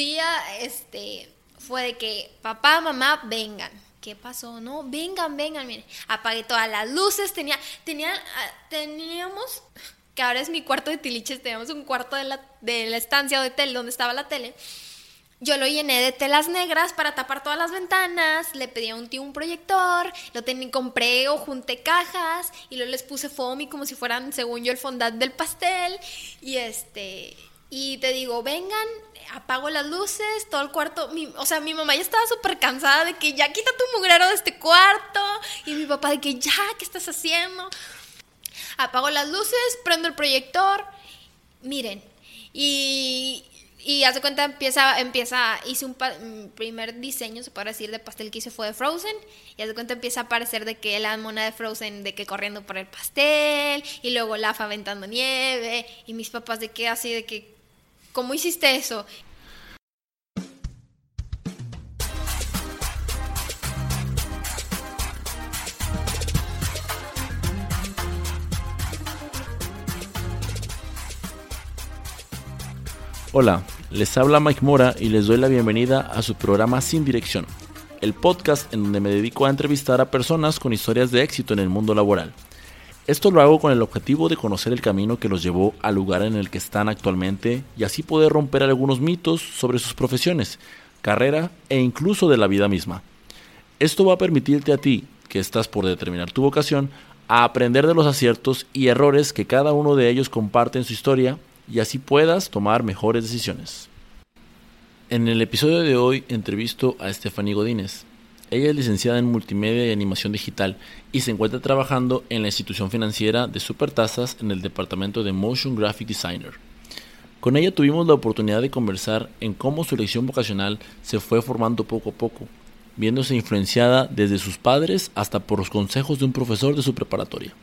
día, este, fue de que papá, mamá, vengan. ¿Qué pasó? No, vengan, vengan, miren. Apagué todas las luces, tenía, tenía, ah, teníamos, que ahora es mi cuarto de tiliches, teníamos un cuarto de la, de la estancia o de tele, donde estaba la tele. Yo lo llené de telas negras para tapar todas las ventanas, le pedí a un tío un proyector, lo tenía, compré o junté cajas y luego les puse foamy como si fueran, según yo, el fondant del pastel y este... Y te digo, vengan, apago las luces, todo el cuarto. o sea, mi mamá ya estaba súper cansada de que ya quita tu mugrero de este cuarto. Y mi papá de que ya, ¿qué estás haciendo? Apago las luces, prendo el proyector. Miren, y, y hace cuenta, empieza, empieza, hice un primer diseño, se puede decir, de pastel que hice fue de Frozen. Y hace cuenta, empieza a aparecer de que la mona de Frozen, de que corriendo por el pastel. Y luego Lafa aventando nieve. Y mis papás de que así, de que ¿Cómo hiciste eso? Hola, les habla Mike Mora y les doy la bienvenida a su programa Sin Dirección, el podcast en donde me dedico a entrevistar a personas con historias de éxito en el mundo laboral. Esto lo hago con el objetivo de conocer el camino que los llevó al lugar en el que están actualmente y así poder romper algunos mitos sobre sus profesiones, carrera e incluso de la vida misma. Esto va a permitirte a ti, que estás por determinar tu vocación, a aprender de los aciertos y errores que cada uno de ellos comparte en su historia y así puedas tomar mejores decisiones. En el episodio de hoy entrevisto a Stephanie Godínez. Ella es licenciada en multimedia y animación digital y se encuentra trabajando en la institución financiera de Supertasas en el departamento de Motion Graphic Designer. Con ella tuvimos la oportunidad de conversar en cómo su elección vocacional se fue formando poco a poco, viéndose influenciada desde sus padres hasta por los consejos de un profesor de su preparatoria,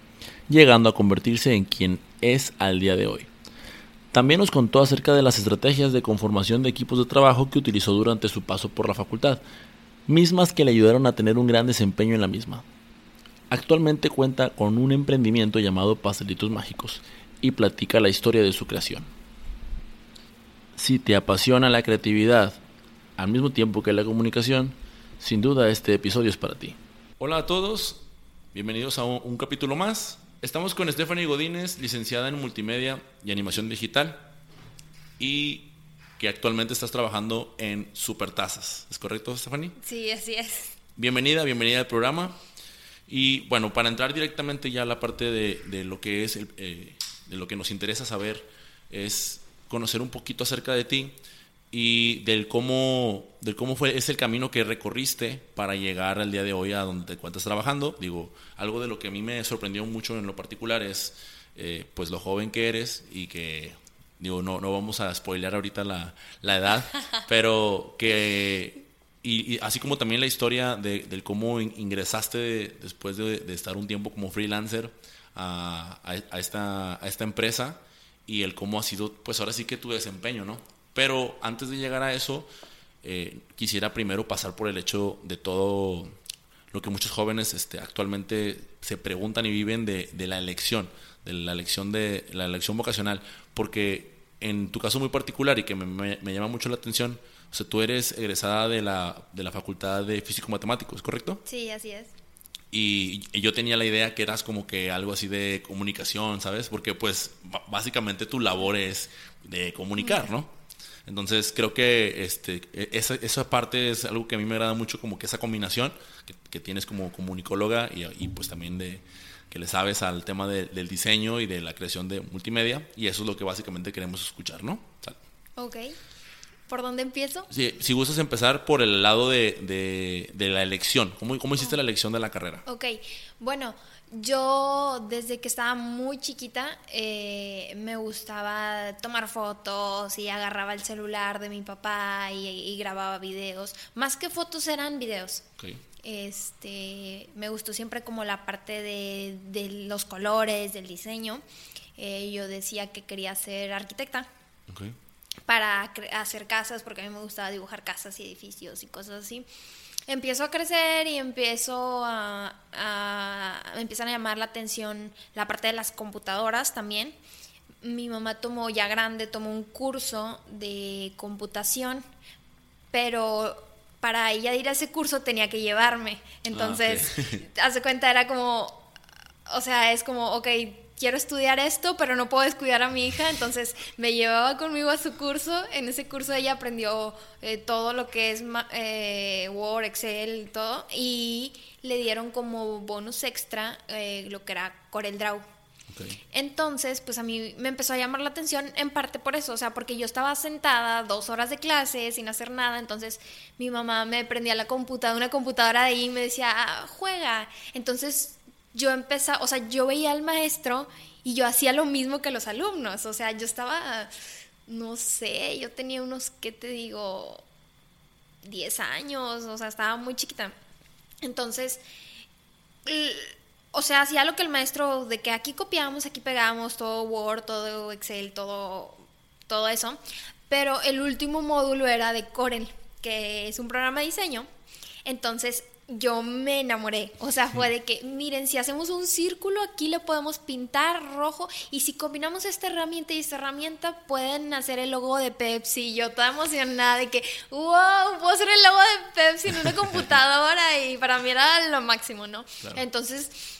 llegando a convertirse en quien es al día de hoy. También nos contó acerca de las estrategias de conformación de equipos de trabajo que utilizó durante su paso por la facultad, mismas que le ayudaron a tener un gran desempeño en la misma. Actualmente cuenta con un emprendimiento llamado Pastelitos Mágicos y platica la historia de su creación. Si te apasiona la creatividad al mismo tiempo que la comunicación, sin duda este episodio es para ti. Hola a todos, bienvenidos a un, capítulo más. Estamos con Stephanie Godínez, licenciada en multimedia y animación digital. Y que actualmente estás trabajando en Supertazas. ¿Es correcto, Stephanie? Sí, así es. Bienvenida, bienvenida al programa. Y bueno, para entrar directamente ya a la parte de, lo que es, eh, de lo que nos interesa saber, es conocer un poquito acerca de ti y del cómo, del cómo fue, es el camino que recorriste para llegar al día de hoy a donde te encuentras trabajando. Digo, algo de lo que a mí me sorprendió mucho en lo particular es eh, pues lo joven que eres y que digo, no, no vamos a spoilear ahorita la, la edad, pero que, y, así como también la historia de, del cómo ingresaste después de, de, estar un tiempo como freelancer a, a, esta, a esta empresa y el cómo ha sido, pues ahora sí que tu desempeño, ¿no? Pero antes de llegar a eso, eh, quisiera primero pasar por el hecho de todo lo que muchos jóvenes este, actualmente se preguntan y viven de, de la elección, de la elección de la elección vocacional porque en tu caso muy particular y que me, me, llama mucho la atención, o sea, tú eres egresada de la, de la Facultad de Físico Matemático, ¿es correcto? Sí, así es. Y, yo tenía la idea que eras como que algo así de comunicación, ¿sabes? Porque pues básicamente tu labor es de comunicar, ¿no? Entonces creo que este, e, esa, esa parte es algo que a mí me agrada mucho, como que esa combinación que, que tienes como comunicóloga y, y pues también de, que le sabes al tema del diseño y de la creación de multimedia y eso es lo que básicamente queremos escuchar, ¿no? Ok. ¿Por dónde empiezo? Sí, si gustas empezar por el lado de, de, la elección. ¿Cómo, cómo hiciste la elección de la carrera? Ok, bueno, yo desde que estaba muy chiquita eh, me gustaba tomar fotos y agarraba el celular de mi papá y, y grababa videos. Más que fotos eran videos. Okay. Este, me gustó siempre como la parte de, los colores, del diseño. Eh, yo decía que quería ser arquitecta. Para hacer casas, porque a mí me gustaba dibujar casas y edificios y cosas así. Empiezo a crecer y empiezo a, me empiezan a llamar la atención la parte de las computadoras también. mi mamá tomó ya grande, tomó un curso de computación, pero para ella ir a ese curso tenía que llevarme. Entonces, hace cuenta, era como, o sea, es como, ok, quiero estudiar esto, pero no puedo descuidar a mi hija, entonces me llevaba conmigo a su curso. En ese curso ella aprendió eh, todo lo que es eh, Word, Excel, todo, y le dieron como bonus extra eh, lo que era Entonces, pues a mí me empezó a llamar la atención en parte por eso, o sea, porque yo estaba sentada dos horas de clase sin hacer nada, entonces mi mamá me prendía la computadora, una computadora de ahí y me decía, ah, juega. Entonces yo empezaba, o sea, yo veía al maestro y yo hacía lo mismo que los alumnos, o sea, yo estaba, no sé, yo tenía unos, ¿qué te digo? 10 años, o sea, estaba muy chiquita. Entonces, o sea, hacía lo que el maestro, de que aquí copiamos, aquí pegamos, todo Word, todo Excel, todo, todo eso. Pero el último módulo era de Corel, que es un programa de diseño. Entonces, yo me enamoré. O sea, fue de que, miren, si hacemos un círculo, aquí le podemos pintar rojo. Y si combinamos esta herramienta y esta herramienta, pueden hacer el logo de Pepsi. Yo toda emocionada de que, wow, puedo hacer el logo de Pepsi en una computadora. Y para mí era lo máximo, ¿no? Entonces,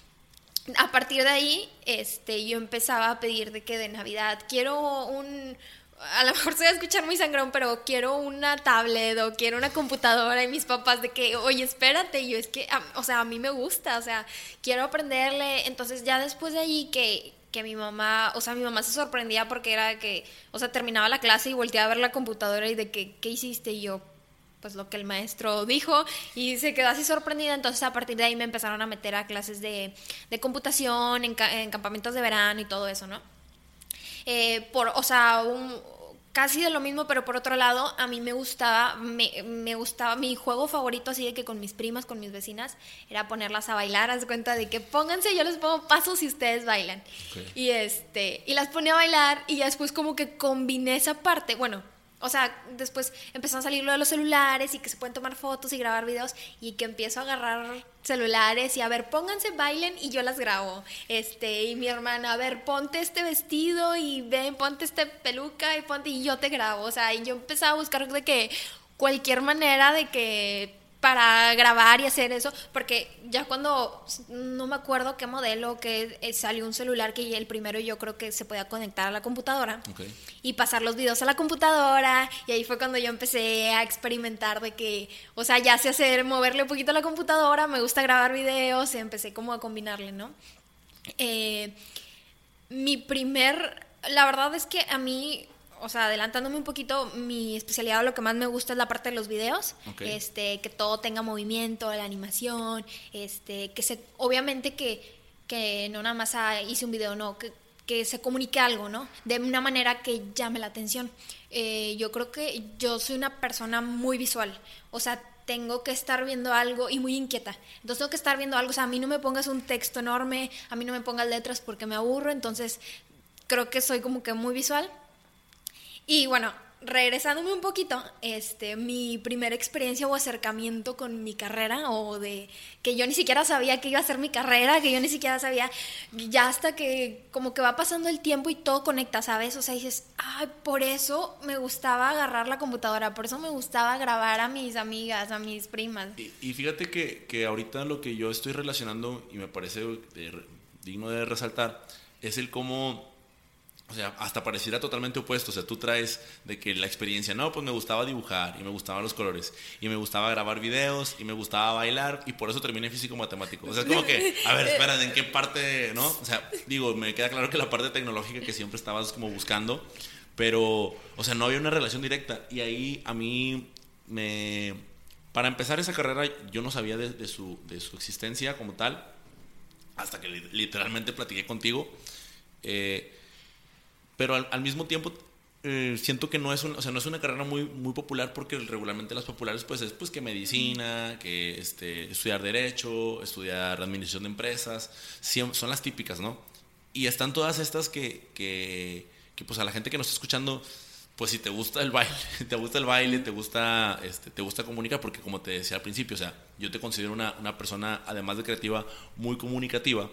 a partir de ahí, este, yo empezaba a pedir de que de Navidad quiero un a lo mejor se va a escuchar muy sangrón, pero quiero una tablet o quiero una computadora y mis papás de que, oye, espérate, y yo es que, o sea, a mí me gusta, o sea, quiero aprenderle. Entonces ya después de allí que, que mi mamá, o sea, mi mamá se sorprendía porque era que, o sea, terminaba la clase y volteaba a ver la computadora y de que, ¿qué hiciste? Y yo, pues lo que el maestro dijo y se quedó así sorprendida. Entonces a partir de ahí me empezaron a meter a clases de, de computación, en, en campamentos de verano y todo eso, ¿no? Eh, por, o sea, casi de lo mismo, pero por otro lado, a mí me gustaba, me, gustaba, mi juego favorito así de que con mis primas, con mis vecinas, era ponerlas a bailar, haz cuenta de que pónganse, yo les pongo pasos y ustedes bailan. Y este, y las ponía a bailar y después como que combiné esa parte, bueno, o sea, después empezó a salir lo de los celulares y que se pueden tomar fotos y grabar videos y que empiezo a agarrar celulares y a ver, pónganse, bailen y yo las grabo. Este, y mi hermana, a ver, ponte este vestido y ven, ponte este peluca y ponte y yo te grabo. O sea, y yo empezaba a buscar de que cualquier manera de que para grabar y hacer eso, porque ya cuando, no me acuerdo qué modelo, que eh, salió un celular que el primero yo creo que se podía conectar a la computadora y pasar los videos a la computadora y ahí fue cuando yo empecé a experimentar de que, o sea, ya sé hacer, moverle un poquito a la computadora, me gusta grabar videos y empecé como a combinarle, ¿no? Eh, mi primer, la verdad es que a mí o sea, adelantándome un poquito, mi especialidad, lo que más me gusta es la parte de los videos, este, que todo tenga movimiento, la animación, este, que se, obviamente que, que no nada más hice un video, no, que, que se comunique algo, ¿no? De una manera que llame la atención. Eh, yo creo que yo soy una persona muy visual, o sea, tengo que estar viendo algo y muy inquieta. Entonces tengo que estar viendo algo, o sea, a mí no me pongas un texto enorme, a mí no me pongas letras porque me aburro, entonces creo que soy como que muy visual. Y bueno, regresándome un poquito, este, mi primera experiencia o acercamiento con mi carrera, o de que yo ni siquiera sabía que iba a ser mi carrera, que yo ni siquiera sabía, ya hasta que como que va pasando el tiempo y todo conecta, ¿sabes? O sea, dices, ay, por eso me gustaba agarrar la computadora, por eso me gustaba grabar a mis amigas, a mis primas. Y, fíjate que, que, ahorita lo que yo estoy relacionando, y me parece digno de resaltar, es el cómo o sea, hasta pareciera totalmente opuesto. O sea, tú traes de que la experiencia, no, pues me gustaba dibujar y me gustaban los colores y me gustaba grabar videos y me gustaba bailar y por eso terminé físico matemático. O sea, es como que, a ver, espera, ¿en qué parte, no? O sea, digo, me queda claro que la parte tecnológica que siempre estabas como buscando, pero, o sea, no había una relación directa. Y ahí a mí me. Para empezar esa carrera, yo no sabía de, su, de su existencia como tal, hasta que literalmente platiqué contigo. Eh, pero al, mismo tiempo eh, siento que no es, o sea, no es una carrera muy, muy popular porque regularmente las populares pues es pues que medicina, que este, estudiar derecho, estudiar administración de empresas, son las típicas, ¿no? Y están todas estas que, que, que, pues a la gente que nos está escuchando, pues si te gusta el baile, te gusta el baile, te gusta, este, te gusta comunicar, porque como te decía al principio, o sea, yo te considero una, una persona, además de creativa, muy comunicativa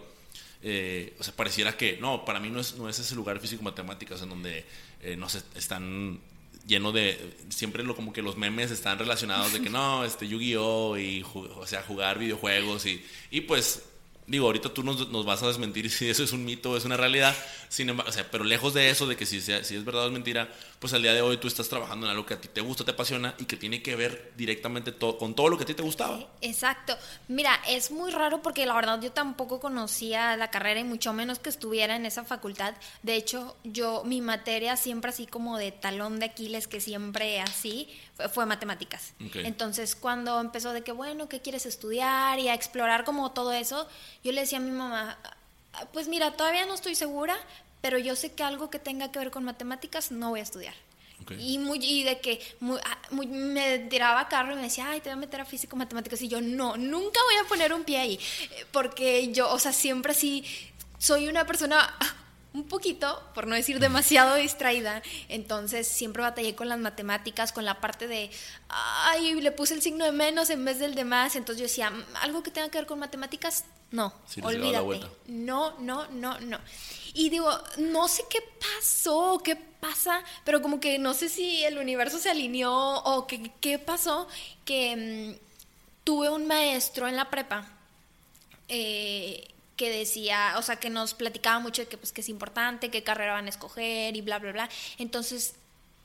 eh, o sea, pareciera que, no, para mí no es, no es ese lugar físico-matemáticas en donde, eh, no sé, están lleno de siempre lo como que los memes están relacionados de que no este Yu-Gi-Oh y o sea jugar videojuegos y, y pues Digo, ahorita tú nos, nos, vas a desmentir si eso es un mito o es una realidad. Sin embargo, o sea, pero lejos de eso, de que si, sea, si es verdad o es mentira, pues al día de hoy tú estás trabajando en algo que a ti te gusta, te apasiona y que tiene que ver directamente todo, con todo lo que a ti te gustaba. exacto. Mira, es muy raro porque la verdad yo tampoco conocía la carrera y mucho menos que estuviera en esa facultad. De hecho, yo, mi materia siempre así como de talón de Aquiles, que siempre así, fue, matemáticas. Entonces, cuando empezó de que, bueno, ¿qué quieres estudiar? Y a explorar como todo eso, yo le decía a mi mamá, pues mira, todavía no estoy segura, pero yo sé que algo que tenga que ver con matemáticas no voy a estudiar. Y, muy, y de que ah, me tiraba carro y me decía, ay, te voy a meter a físico matemáticas. Y yo, no, nunca voy a poner un pie ahí. Porque yo, o sea, siempre sí soy una persona un poquito, por no decir demasiado distraída, entonces siempre batallé con las matemáticas, con la parte de, ay, le puse el signo de menos en vez del de más, entonces yo decía, algo que tenga que ver con matemáticas, no, olvídate. No, no, no, no. Y digo, no sé qué pasó, qué pasa, pero como que no sé si el universo se alineó o qué, qué pasó, que mm, tuve un maestro en la prepa. Eh, que decía, o sea, que nos platicaba mucho de que, pues, que es importante, qué carrera van a escoger y bla, bla, bla. Entonces,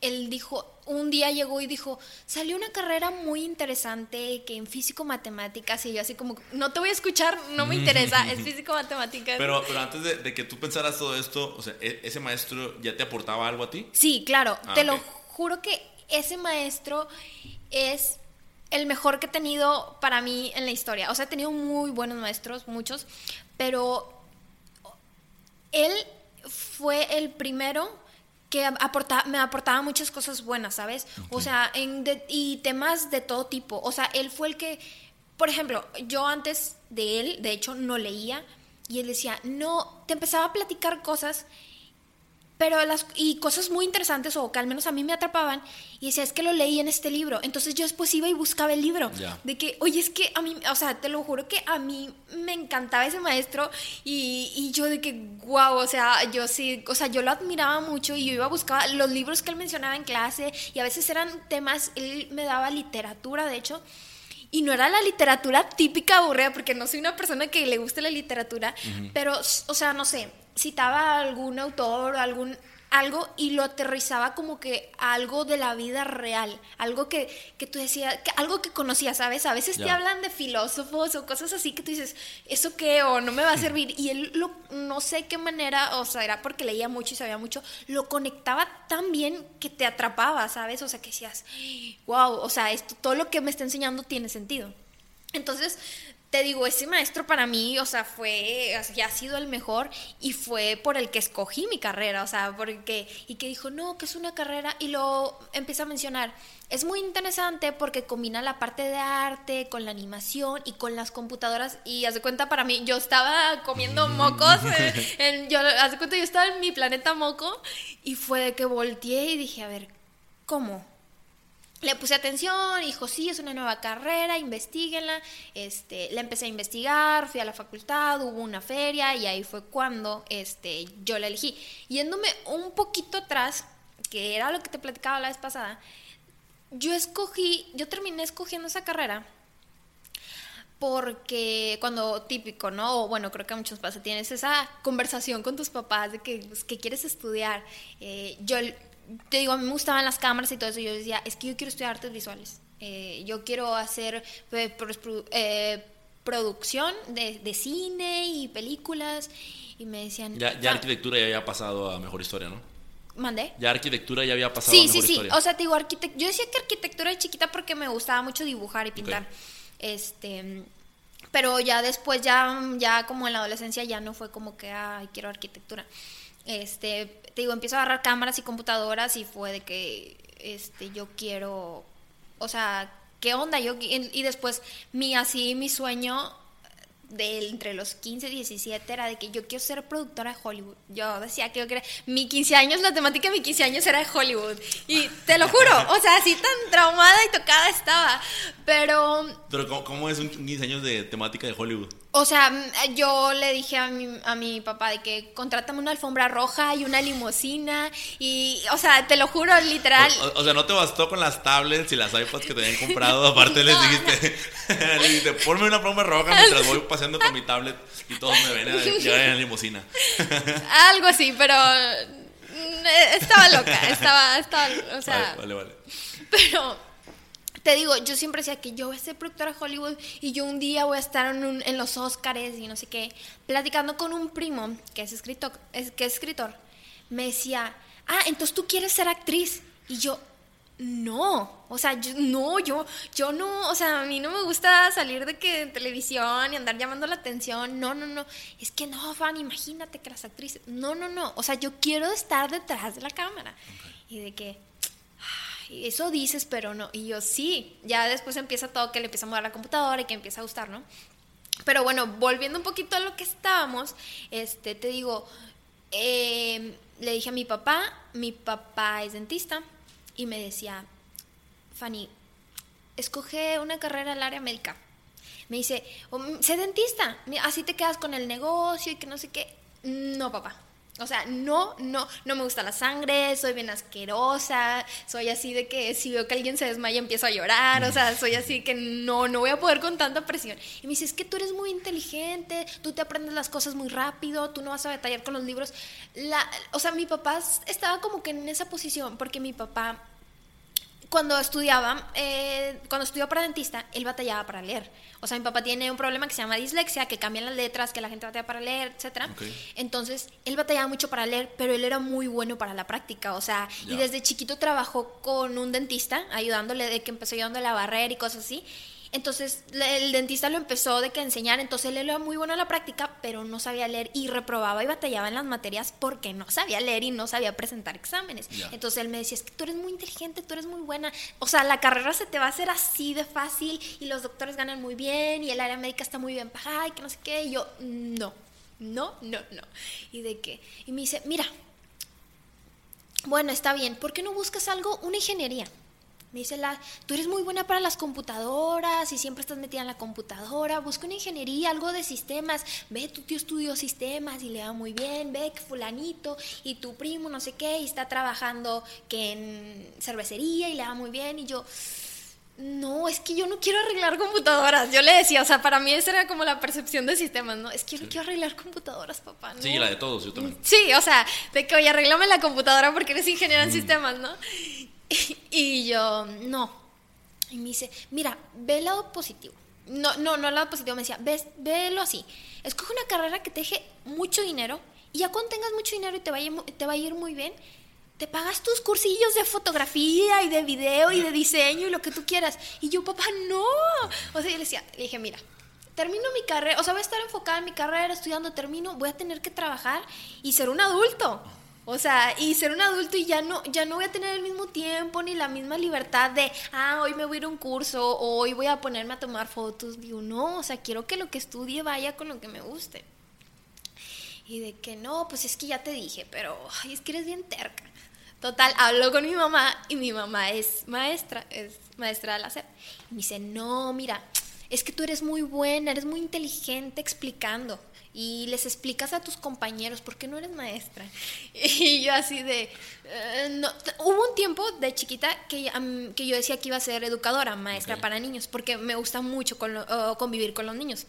él dijo, un día llegó y dijo, salió una carrera muy interesante que en físico-matemáticas y yo así como, no te voy a escuchar, no me interesa, es físico-matemáticas. Pero, pero antes de, que tú pensaras todo esto, o sea, ¿e-, ¿ese maestro ya te aportaba algo a ti? Sí, claro, ah, te lo juro que ese maestro es el mejor que he tenido para mí en la historia. O sea, he tenido muy buenos maestros, muchos, pero él fue el primero que me aportaba muchas cosas buenas, ¿sabes? O sea, en y temas de todo tipo. O sea, él fue el que, por ejemplo, yo antes de él, de hecho, no leía y él decía, no, te empezaba a platicar cosas pero las y cosas muy interesantes o que al menos a mí me atrapaban y decía es que lo leí en este libro entonces yo después iba y buscaba el libro de que oye es que a mí o sea te lo juro que a mí me encantaba ese maestro y, y yo de que wow o sea yo sí o sea yo lo admiraba mucho y yo iba a buscar los libros que él mencionaba en clase y a veces eran temas él me daba literatura de hecho y no era la literatura típica aburrida, porque no soy una persona que le guste la literatura, pero, o sea, no sé, citaba algún autor, algún algo y lo aterrizaba como que algo de la vida real, algo que, que tú decías, que, algo que conocías, ¿sabes? A veces te hablan de filósofos o cosas así que tú dices, ¿eso qué? O no me va a servir. Y él lo, no sé qué manera, o sea, era porque leía mucho y sabía mucho, lo conectaba tan bien que te atrapaba, ¿sabes? O sea, que decías, wow, o sea, esto, todo lo que me está enseñando tiene sentido. Entonces, te digo, ese maestro para mí, o sea, fue, ya ha sido el mejor y fue por el que escogí mi carrera, o sea, porque, y que dijo, no, que es una carrera, y lo empieza a mencionar. Es muy interesante porque combina la parte de arte con la animación y con las computadoras, y haz de cuenta para mí, yo estaba comiendo mocos, en, yo, haz de cuenta, yo estaba en mi planeta moco, y fue de que volteé y dije, a ver, ¿cómo? Le puse atención, dijo, sí, es una nueva carrera, investiguenla. Este, la empecé a investigar, fui a la facultad, hubo una feria y ahí fue cuando este, yo la elegí. Yéndome un poquito atrás, que era lo que te platicaba la vez pasada, yo escogí, yo terminé escogiendo esa carrera porque cuando típico, ¿no? O bueno, creo que a muchos pasa, tienes esa conversación con tus papás de que, pues, que quieres estudiar. Eh, yo te digo, a mí me gustaban las cámaras y todo eso. Yo decía, es que yo quiero estudiar artes visuales. Eh, yo quiero hacer eh, eh, producción de, cine y películas. Y me decían. Ya, ya ah". arquitectura ya había pasado a mejor historia, ¿no? ¿Mandé? Ya arquitectura ya había pasado a mejor historia. Sí, sí, sí. O sea, te digo, yo decía que arquitectura de chiquita porque me gustaba mucho dibujar y pintar. Este. Pero ya después, ya, ya como en la adolescencia, ya no fue como que, ay, quiero arquitectura este, te digo, empiezo a agarrar cámaras y computadoras y fue de que, este, yo quiero, o sea, ¿qué onda? Yo, y después, mi, así, mi sueño de entre los 15 y 17 era de que yo quiero ser productora de Hollywood. Yo decía que yo quería, mi 15 años, la temática de mi 15 años era de Hollywood. Y te lo juro, o sea, así tan traumada y tocada estaba. Pero... Pero ¿cómo, es un 15 años de temática de Hollywood? O sea, mm, yo le dije a mi, a mi papá de que contrátame una alfombra roja y una limusina y, o sea, te lo juro, literal. O, sea, no te bastó con las tablets y las iPads que te habían comprado, aparte les dijiste, le dijiste, ponme una alfombra roja mientras voy paseando con mi tablet y todos me ven a llegar en la limusina. Algo así, pero mm, estaba loca, estaba, estaba, o sea... Vale, vale, vale. Pero te digo, yo siempre decía que yo voy a ser productora de Hollywood y yo un día voy a estar en, los Oscars y no sé qué, platicando con un primo que es escritor, es, que es escritor, me decía, ah, entonces tú quieres ser actriz. Y yo, no, o sea, yo, no, yo, yo no, o sea, a mí no me gusta salir de que en televisión y andar llamando la atención, no, no, no, es que no, Fan, imagínate que las actrices, no, no, no, o sea, yo quiero estar detrás de la cámara. Y de que, eso dices, pero no. Y yo sí, ya después empieza todo que le empieza a mover la computadora y que empieza a gustar, ¿no? Pero bueno, volviendo un poquito a lo que estábamos, este, te digo, em, le dije a mi papá, mi papá es dentista, y me decía, Fanny, escoge una carrera al área médica. Me dice, sé dentista, así te quedas con el negocio y que no sé qué. No, papá, o sea, no, no, no me gusta la sangre, soy bien asquerosa, soy así de que si veo que alguien se desmaya empiezo a llorar, o sea, soy así que no, no voy a poder con tanta presión. Y me dice, es que tú eres muy inteligente, tú te aprendes las cosas muy rápido, tú no vas a detallar con los libros. La, o sea, mi papá estaba como que en esa posición, porque mi papá cuando estudiaba, eh, cuando estudió para dentista, él batallaba para leer. O sea, mi papá tiene un problema que se llama dislexia, que cambian las letras, que la gente batalla para leer, etc. Entonces, él batallaba mucho para leer, pero él era muy bueno para la práctica. O sea, y desde chiquito trabajó con un dentista, ayudándole de que empezó ayudándole a barrer y cosas así. Entonces el dentista lo empezó de que enseñar, entonces él era muy bueno en la práctica, pero no sabía leer y reprobaba y batallaba en las materias porque no sabía leer y no sabía presentar exámenes. Entonces él me decía, es que tú eres muy inteligente, tú eres muy buena, o sea, la carrera se te va a hacer así de fácil y los doctores ganan muy bien y el área médica está muy bien pagada y que no sé qué, y yo, no, no, no, no. ¿Y de qué? Y me dice, mira, bueno, está bien, ¿por qué no buscas algo, una ingeniería? Me dice la, tú eres muy buena para las computadoras y siempre estás metida en la computadora, busca una ingeniería, algo de sistemas, ve, tu tío estudió sistemas y le va muy bien, ve que fulanito y tu primo no sé qué y está trabajando que en cervecería y le va muy bien y yo, no, es que yo no quiero arreglar computadoras. Yo le decía, o sea, para mí esa era como la percepción de sistemas, ¿no? Es que yo no quiero arreglar computadoras, papá. Sí, la de todos, yo también. Sí, o sea, de que, oye, arreglame la computadora porque eres ingeniero en mm. sistemas, ¿no? y yo, no. Y me dice, mira, ve el lado positivo. No, no, no el lado positivo, me decía, ves, velo así. Escoge una carrera que te deje mucho dinero y ya cuando tengas mucho dinero y te va a ir, te va a ir muy bien, te pagas tus cursillos de fotografía y de video y de diseño y lo que tú quieras. Y yo, papá, no. O sea, yo le decía, le dije, mira, termino mi carrera, o sea, voy a estar enfocada en mi carrera, estudiando, termino, voy a tener que trabajar y ser un adulto. O sea, y ser un adulto y ya no, ya no voy a tener el mismo tiempo ni la misma libertad de, ah, hoy me voy a ir a un curso o hoy voy a ponerme a tomar fotos. Digo, no, o sea, quiero que lo que estudie vaya con lo que me guste. Y de que no, pues es que ya te dije, pero es que eres bien terca. Total, hablo con mi mamá y mi mamá es maestra, es maestra de la SEP. Y me dice, no, mira, es que tú eres muy buena, eres muy inteligente explicando y les explicas a tus compañeros por qué no eres maestra. Y yo así de... Eh, no. Hubo un tiempo de chiquita que, que yo decía que iba a ser educadora, maestra para niños, porque me gusta mucho convivir con los niños.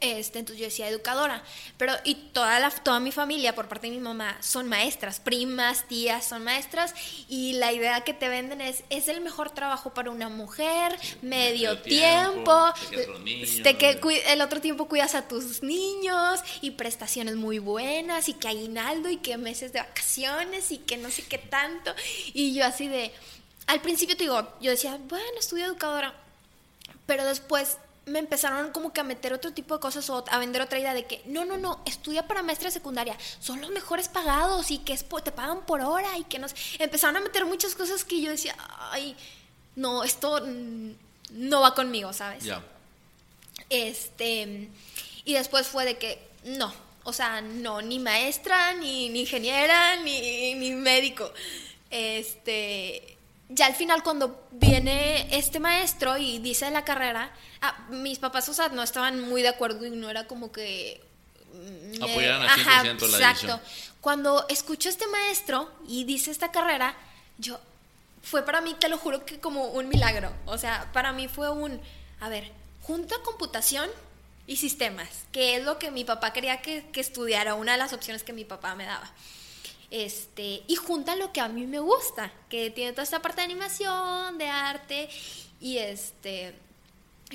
Este, entonces yo decía educadora, pero y toda la toda mi familia por parte de mi mamá son maestras, primas, tías son maestras y la idea que te venden es es el mejor trabajo para una mujer, medio, tiempo, que el otro tiempo cuidas a tus niños y prestaciones muy buenas y que aguinaldo y que meses de vacaciones y que no sé qué tanto y yo así de al principio te digo, yo decía, bueno, estudio educadora, pero después me empezaron como que a meter otro tipo de cosas o a vender otra idea de que no, no, no, estudia para maestra secundaria, son los mejores pagados y que es te pagan por hora y que nos empezaron a meter muchas cosas que yo decía, ay, no, esto no va conmigo, ¿sabes? Ya. Este, y después fue de que no, o sea, no, ni maestra, ni, ni ingeniera, ni, ni médico. Este, ya al final cuando viene este maestro y dice la carrera, ah, mis papás, o sea, no estaban muy de acuerdo y no era como que... Mm, Apoyaran al 100% Ajá, la exacto. Cuando escucho a este maestro y dice esta carrera, yo, fue para mí, te lo juro que como un milagro. O sea, para mí fue un, a ver, junto a computación y sistemas, que es lo que mi papá quería que, que estudiara, una de las opciones que mi papá me daba. Este, y junta lo que a mí me gusta, que tiene toda esta parte de animación, de arte, y este,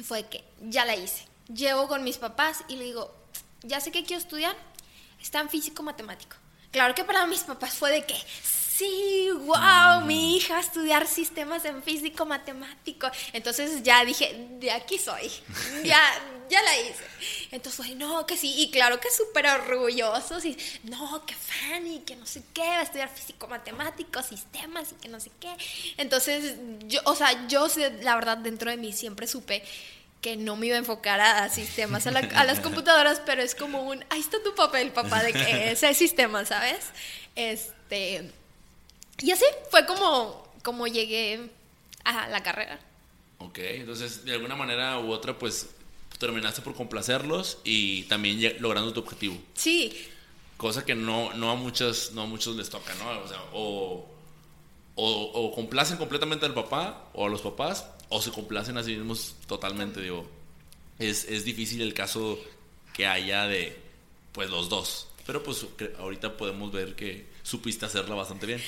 fue que ya la hice. Llego con mis papás y le digo, ya sé que quiero estudiar, está en físico matemático. Claro que para mis papás fue de que, sí, wow, mi hija a estudiar sistemas en físico matemático. Entonces ya dije, de aquí soy, ya, ya la hice. Entonces no, que sí, y claro que súper orgullosos, y no, que fan, y que no sé qué, va a estudiar físico matemático, sistemas, y que no sé qué. Entonces, yo, o sea, yo la verdad dentro de mí siempre supe que no me iba a enfocar a, sistemas, a, a, las computadoras, pero es como un, ahí está tu papel, papá, de que ese es sistema, ¿sabes? Este, y así fue como, como llegué a la carrera. Ok, entonces de alguna manera u otra pues terminaste por complacerlos y también logrando tu objetivo. Sí. Cosa que no, no, a, muchos, no a muchos les toca, ¿no? O sea, o, o, complacen completamente al papá o a los papás o se complacen a sí mismos totalmente, digo. Es, es difícil el caso que haya de pues los dos. Pero pues ahorita podemos ver que supiste hacerla bastante bien.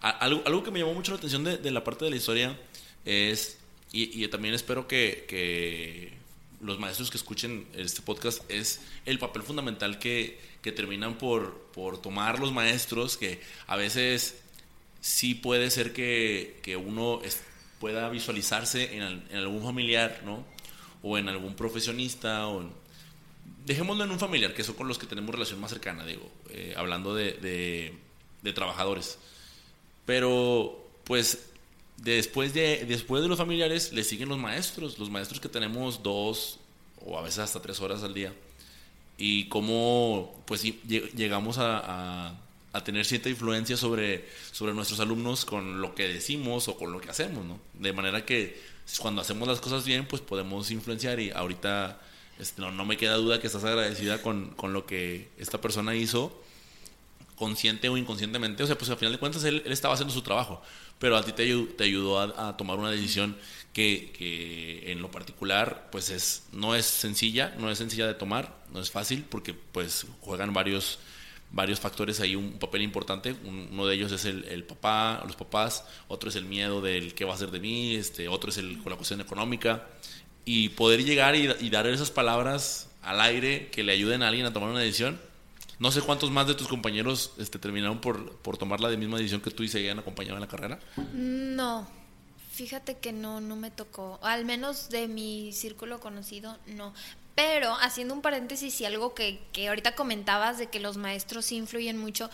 Algo, que me llamó mucho la atención de, la parte de la historia es, y, también espero que, los maestros que escuchen este podcast, es el papel fundamental que, terminan por, por, tomar los maestros, que a veces sí puede ser que, uno pueda visualizarse en, algún familiar, ¿no? O en algún profesionista, o dejémoslo en un familiar, que son con los que tenemos relación más cercana, digo, eh, hablando de trabajadores. Pero, pues, después de, después de los familiares, le siguen los maestros, los maestros que tenemos dos o a veces hasta tres horas al día. Y cómo, pues, llegamos a, a, tener cierta influencia sobre, sobre nuestros alumnos con lo que decimos o con lo que hacemos, ¿no? De manera que cuando hacemos las cosas bien, pues podemos influenciar y ahorita este, no, no, me queda duda que estás agradecida con, con, lo que esta persona hizo consciente o inconscientemente, o sea, pues al final de cuentas él, estaba haciendo su trabajo, pero a ti te, te ayudó a, tomar una decisión que, que, en lo particular, pues es, no es sencilla, no es sencilla de tomar, no es fácil, porque pues juegan varios, varios factores ahí un papel importante, uno de ellos es el, papá, los papás, otro es el miedo del qué va a ser de mí, este, otro es el, con la cuestión económica, y poder llegar y dar esas palabras al aire que le ayuden a alguien a tomar una decisión, no sé cuántos más de tus compañeros este, terminaron por, por tomar la misma decisión que tú y seguían acompañado en la carrera. No, fíjate que no, no me tocó. Al menos de mi círculo conocido, no. Pero haciendo un paréntesis y algo que, que ahorita comentabas de que los maestros influyen mucho,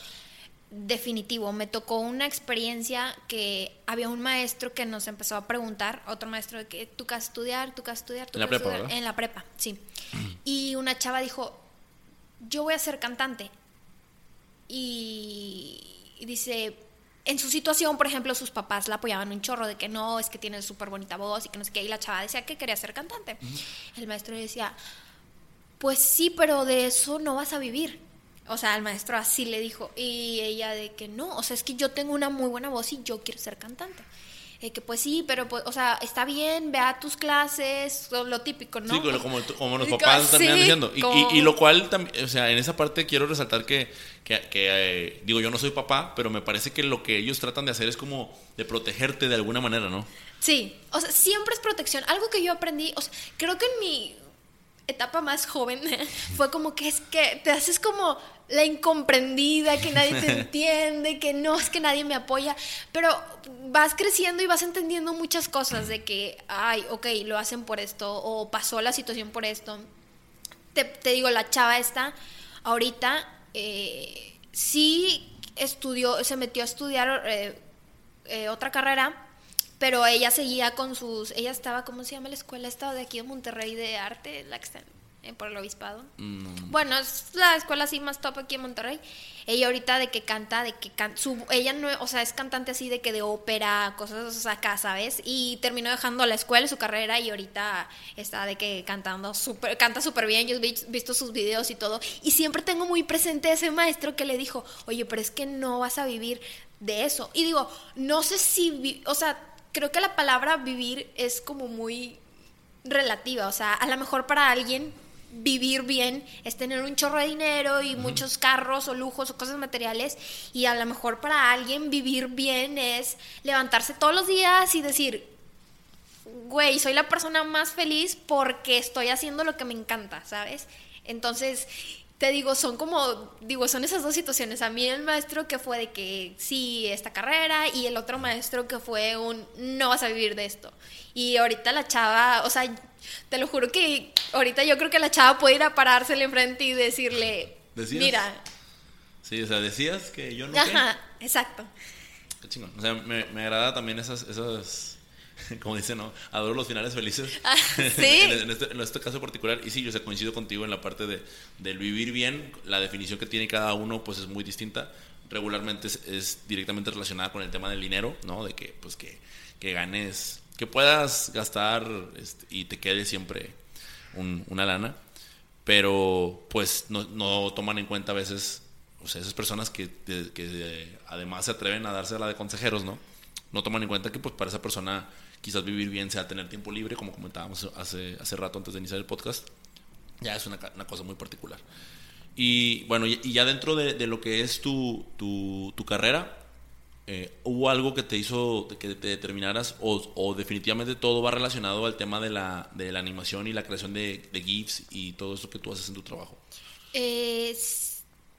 definitivo. Me tocó una experiencia que había un maestro que nos empezó a preguntar, otro maestro de que tú qué estudiar, tú qué estudiar, tú en la prepa, En la prepa, sí. Y una chava dijo, yo voy a ser cantante. Y, dice, en su situación, por ejemplo, sus papás la apoyaban un chorro de que no, es que tiene súper bonita voz y que no sé qué, y la chava decía que quería ser cantante. El maestro decía, pues sí, pero de eso no vas a vivir. O sea, el maestro así le dijo, y ella de que no, o sea, es que yo tengo una muy buena voz y yo quiero ser cantante. Eh, que pues sí, pero pues, o sea, está bien, ve a tus clases, lo típico, ¿no? Sí, como, como los papás también diciendo. Y, lo cual, también, o sea, en esa parte quiero resaltar que, que, eh, digo, yo no soy papá, pero me parece que lo que ellos tratan de hacer es como de protegerte de alguna manera, ¿no? Sí, o sea, siempre es protección. Algo que yo aprendí, o sea, creo que en mi etapa más joven fue como que es que te haces como la incomprendida, que nadie te entiende, que no es que nadie me apoya, pero vas creciendo y vas entendiendo muchas cosas de que, ay, ok, lo hacen por esto o pasó la situación por esto. Te, digo, la chava esta, ahorita eh, sí estudió, se metió a estudiar eh, eh, otra carrera, pero ella seguía con sus, ella estaba, ¿cómo se llama la escuela? Estaba de aquí de Monterrey de arte, la eh, por el obispado. Bueno, es la escuela así más top aquí en Monterrey. Ella ahorita de que canta, de que can, su, ella no, o sea, es cantante así de que de ópera, cosas acá, ¿sabes? Y terminó dejando la escuela, su carrera y ahorita está de que cantando súper, canta súper bien. Yo he vi- visto sus videos y todo. Y siempre tengo muy presente ese maestro que le dijo, oye, pero es que no vas a vivir de eso. Y digo, no sé si, vi- o sea, creo que la palabra vivir es como muy relativa, o sea, a lo mejor para alguien vivir bien es tener un chorro de dinero y muchos carros o lujos o cosas materiales y a lo mejor para alguien vivir bien es levantarse todos los días y decir, güey, soy la persona más feliz porque estoy haciendo lo que me encanta, ¿sabes? Entonces, te digo, son como, digo, son esas dos situaciones. A mí el maestro que fue de que sí, esta carrera, y el otro maestro que fue un, no vas a vivir de esto. Y ahorita la chava, o sea, te lo juro que ahorita yo creo que la chava puede ir a parársele enfrente y decirle, ¿Decías? mira, Sí, o sea, decías que yo no. qué? ajá, exacto. Qué chingón. O sea, me, me agrada también esas, esas, como dicen, ¿no? Adoro los finales felices. Ah, sí. en, en este, en este caso particular, y sí, yo sé, coincido contigo en la parte de, del vivir bien, la definición que tiene cada uno, pues es muy distinta. Regularmente es, es directamente relacionada con el tema del dinero, ¿no? De que, pues, que, que ganes, que puedas gastar este, y te quede siempre un- una lana, pero pues no, no toman en cuenta a veces, o sea, esas personas que, que de- además se atreven a darse la de consejeros, ¿no? No toman en cuenta que pues para esa persona quizás vivir bien sea tener tiempo libre, como comentábamos hace, hace rato antes de iniciar el podcast, ya es una, una cosa muy particular. Y bueno, y, y ya dentro de, de lo que es tu, tu, tu carrera, eh, ¿hubo algo que te hizo que te determinaras o, o definitivamente todo va relacionado al tema de la, de la animación y la creación de, de GIFs y todo eso que tú haces en tu trabajo? Eh, s-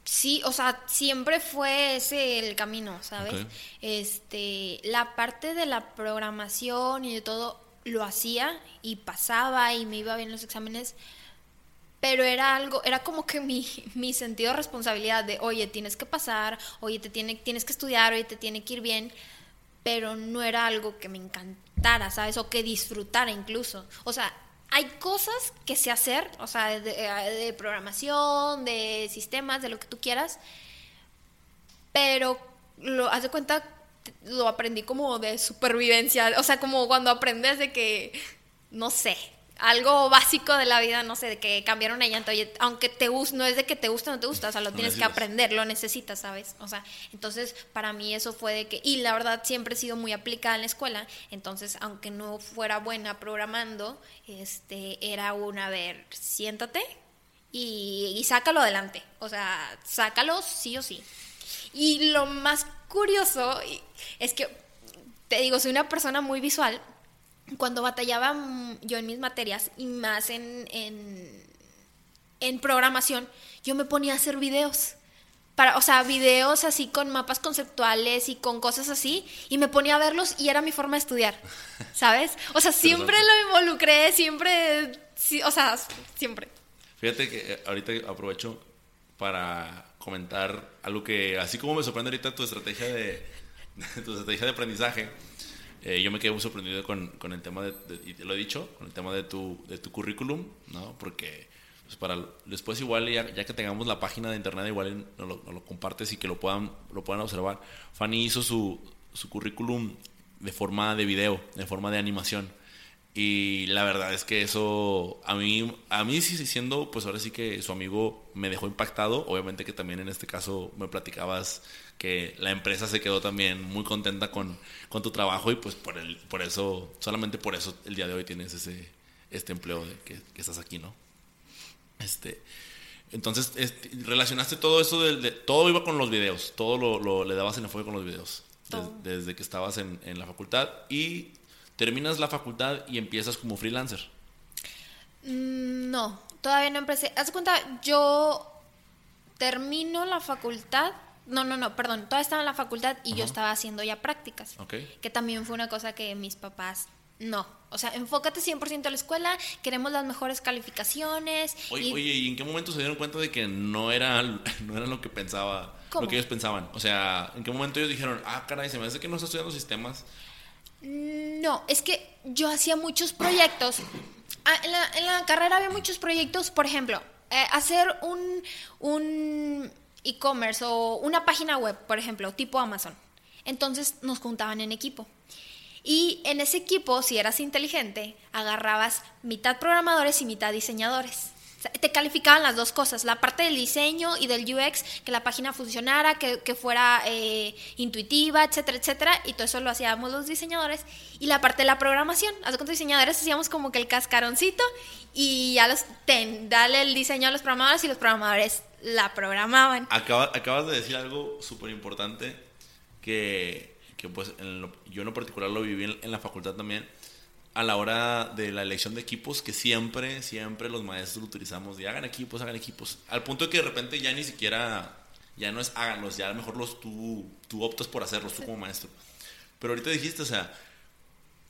sí, o sea, siempre fue ese el camino, ¿sabes? Este, la parte de la programación y de todo lo hacía y pasaba y me iba bien los exámenes, pero era algo, era como que mi, mi sentido de responsabilidad de, oye, tienes que pasar, oye, te tiene, tienes que estudiar, oye, te tiene que ir bien, pero no era algo que me encantara, ¿sabes? O que disfrutara incluso. O sea, hay cosas que sé hacer, o sea, de, de programación, de sistemas, de lo que tú quieras, pero lo haz de cuenta lo aprendí como de supervivencia, o sea, como cuando aprendes de que no sé, algo básico de la vida, no sé, de que cambiaron una llanta, oye, aunque te guste, no es de que te gusta o no te gusta, o sea, lo tienes que aprender, lo necesitas, ¿sabes? O sea, entonces para mí eso fue de que, y la verdad siempre he sido muy aplicada en la escuela, entonces aunque no fuera buena programando, este, era una, a ver, siéntate y, y sácalo adelante, o sea, sácalo sí o sí. Y lo más curioso es que, te digo, soy una persona muy visual. Cuando batallaba mm, yo en mis materias y más en, en, en programación, yo me ponía a hacer videos. Para, o sea, videos así con mapas conceptuales y con cosas así, y me ponía a verlos y era mi forma de estudiar, ¿sabes? O sea, siempre lo involucré, siempre, sí, o sea, siempre. Fíjate que eh, ahorita aprovecho para comentar algo que, así como me sorprende ahorita tu estrategia de, tu estrategia de aprendizaje, eh, yo me quedé muy sorprendido con, con el tema de, de- y te lo he dicho, con el tema de tu, de tu currículum, ¿no? Porque pues para después igual, ya, ya que tengamos la página de internet, igual nos lo, nos lo compartes y que lo puedan, lo puedan observar. Fanny hizo su, su currículum de forma de video, de forma de animación. Y la verdad es que eso a mí, a mí sí siendo, pues ahora sí que su amigo me dejó impactado. Obviamente que también en este caso me platicabas que la empresa se quedó también muy contenta con, con tu trabajo y pues por, el, por eso, solamente por eso el día de hoy tienes ese, este empleo de que, que estás aquí, ¿no? Este, entonces, este, relacionaste todo eso, de, todo iba con los videos, todo lo, lo- le dabas el enfoque con los videos, des- desde que estabas en, en la facultad y terminas la facultad y empiezas como freelancer. Mm, No, todavía no empecé. Haz cuenta, yo termino la facultad. No, no, no, perdón. Todavía estaba en la facultad y yo estaba haciendo ya prácticas. Ok. Que también fue una cosa que mis papás. No. O sea, enfócate 100% a la escuela, queremos las mejores calificaciones. Oye, y- oye, ¿y en qué momento se dieron cuenta de que no era, no era lo que pensaba, ¿Cómo? lo que ellos pensaban? O sea, ¿en qué momento ellos dijeron, ah, caray, se me hace que no está estudiando sistemas? No, es que yo hacía muchos proyectos ah, en, la, en la carrera había muchos proyectos, por ejemplo, eh, hacer un, un e-commerce o una página web, por ejemplo, tipo Amazon. Entonces nos juntaban en equipo. Y en ese equipo, si eras inteligente, agarrabas mitad programadores y mitad diseñadores. O te calificaban las dos cosas, la parte del diseño y del UX, que la página funcionara, que, que fuera eh, intuitiva, etcétera, etcétera, y todo eso lo hacíamos los diseñadores. Y la parte de la programación, haz con diseñadores hacíamos como que el cascaroncito y ya los, ten, dale el diseño a los programadores y los programadores la programaban. Acaba, acabas de decir algo súper importante que, que pues lo- yo en lo particular lo viví en, la facultad también, a la hora de la elección de equipos, que siempre, siempre los maestros utilizamos de hagan equipos, hagan equipos, al punto de que de repente ya ni siquiera, ya no es háganlos, ya a lo mejor los tú, tú optas por hacerlos, tú como maestro. Pero ahorita dijiste, o sea,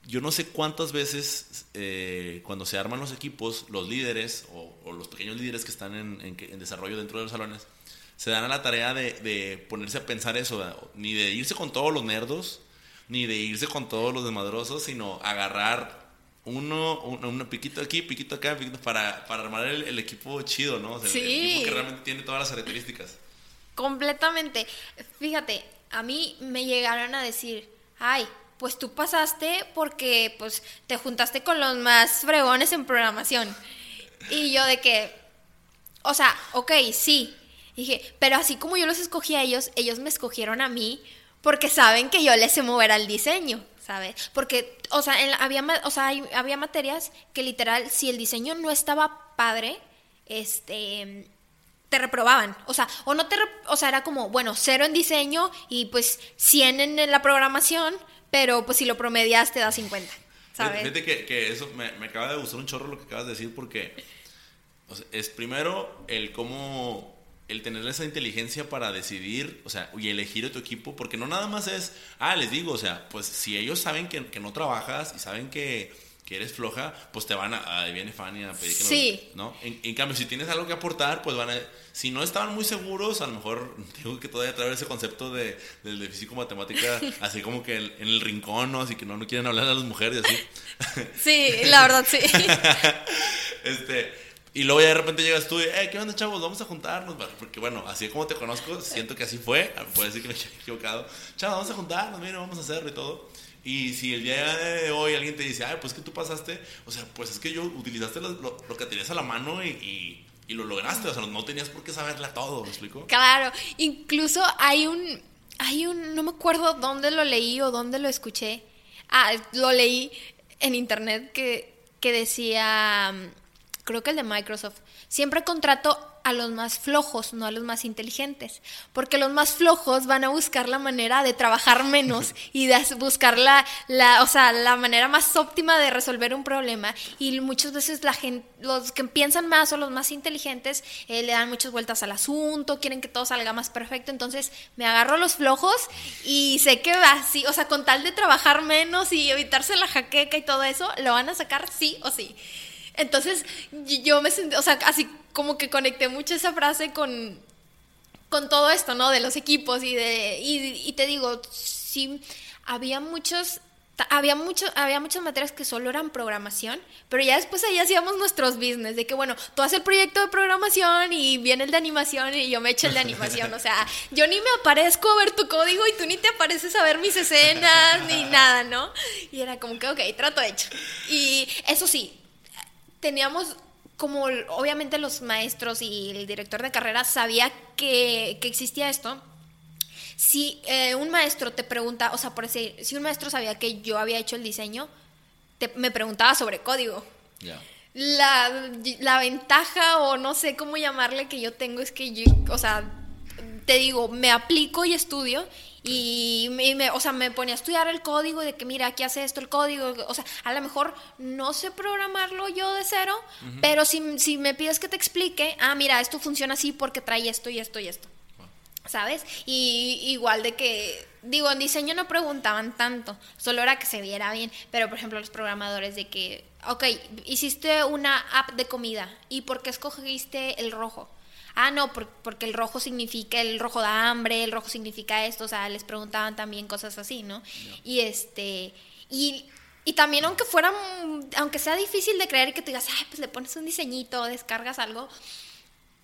yo no sé cuántas veces eh, cuando se arman los equipos, los líderes o, o los pequeños líderes que están en, en que- en desarrollo dentro de los salones, se dan a la tarea de, de ponerse a pensar eso, ¿verdad? ni de irse con todos los nerdos, ni de irse con todos los desmadrosos, sino agarrar uno, un, un piquito aquí, piquito acá, piquito para, para armar el, el equipo chido, ¿no? O sea, el- el, Sí. equipo que realmente tiene todas las características. Completamente. Fíjate, a mí me llegaron a decir, ay, pues tú pasaste porque pues te juntaste con los más fregones en programación. Y yo de que, o sea, ok, sí. Dije, pero así como yo los escogí a ellos, ellos me escogieron a mí porque saben que yo les sé mover al diseño, ¿sabes? Porque, o sea, había, o sea, había materias que literal, si el diseño no estaba padre, este, te reprobaban. O sea, o no te, o sea, era como, bueno, cero en diseño y pues 100 en la programación, pero pues si lo promedias te da 50, ¿sabes? Fíjate que, que eso me, me acaba de gustar un chorro lo que acabas de decir porque o sea, es primero el cómo el tener esa inteligencia para decidir, o sea, y elegir a tu equipo, porque no nada más es, ah, les digo, o sea, pues si ellos saben que, que no trabajas y saben que, que eres floja, pues te van a, ahí viene Fanny a pedir que Sí. ¿no? En, en cambio, si tienes algo que aportar, pues van a, si no estaban muy seguros, a lo mejor tengo que todavía traer ese concepto de, del de físico-matemática, así como que en, en el rincón, ¿no? Así que no, no quieren hablar a las mujeres y así. Sí, la verdad, sí. Este, y luego ya de repente llegas tú y, eh, ¿qué onda, chavos? Vamos a juntarnos. Porque bueno, así como te conozco, siento que así fue. Puede decir que me he equivocado. Chavos, vamos a juntarnos, mira, vamos a hacerlo y todo. Y si el día de hoy alguien te dice, ay, pues que tú pasaste, o sea, pues es que yo utilizaste lo, lo- que tenías a la mano y, y- lo lograste. O sea, no, tenías por qué saberla todo, ¿me explico? Claro, incluso hay un, hay un, no me acuerdo dónde lo leí o dónde lo escuché. Ah, lo leí en internet que, que decía, creo que el de Microsoft, siempre contrato a los más flojos, no a los más inteligentes, porque los más flojos van a buscar la manera de trabajar menos y de buscar la, la, o sea, la manera más óptima de resolver un problema y muchas veces la gente, los que piensan más o los más inteligentes eh, le dan muchas vueltas al asunto, quieren que todo salga más perfecto, entonces me agarro los flojos y sé que va así, o sea, con tal de trabajar menos y evitarse la jaqueca y todo eso, lo van a sacar sí o sí. Entonces yo me sentí, o sea, así como que conecté mucho esa frase con, con todo esto, ¿no? De los equipos y de, y, y te digo, sí, había muchos, había mucho, había muchas materias que solo eran programación, pero ya después ahí hacíamos nuestros business, de que bueno, tú haces el proyecto de programación y viene el de animación y yo me echo el de animación, o sea, yo ni me aparezco a ver tu código y tú ni te apareces a ver mis escenas ni nada, ¿no? Y era como que, ok, trato hecho. Y eso sí, teníamos como obviamente los maestros y el director de carrera sabía que, que existía esto. Si eh, un maestro te pregunta, o sea, por decir, si un maestro sabía que yo había hecho el diseño, te- me preguntaba sobre código. La, la ventaja o no sé cómo llamarle que yo tengo es que yo, o sea, te digo, me aplico y estudio y me, me- o sea, me ponía a estudiar el código de que mira, aquí hace esto el código, o sea, a lo mejor no sé programarlo yo de cero, pero si, si me pides que te explique, ah, mira, esto funciona así porque trae esto y esto y esto. ¿Sabes? Y igual de que, digo, en diseño no preguntaban tanto, solo era que se viera bien, pero por ejemplo los programadores de que, ok, hiciste una app de comida, ¿y por qué escogiste el rojo? Ah, no, por- porque el rojo significa, el rojo da hambre, el rojo significa esto, o sea, les preguntaban también cosas así, ¿no? Y este, y y también aunque fuera, aunque sea difícil de creer que tú digas, ay, pues le pones un diseñito, descargas algo.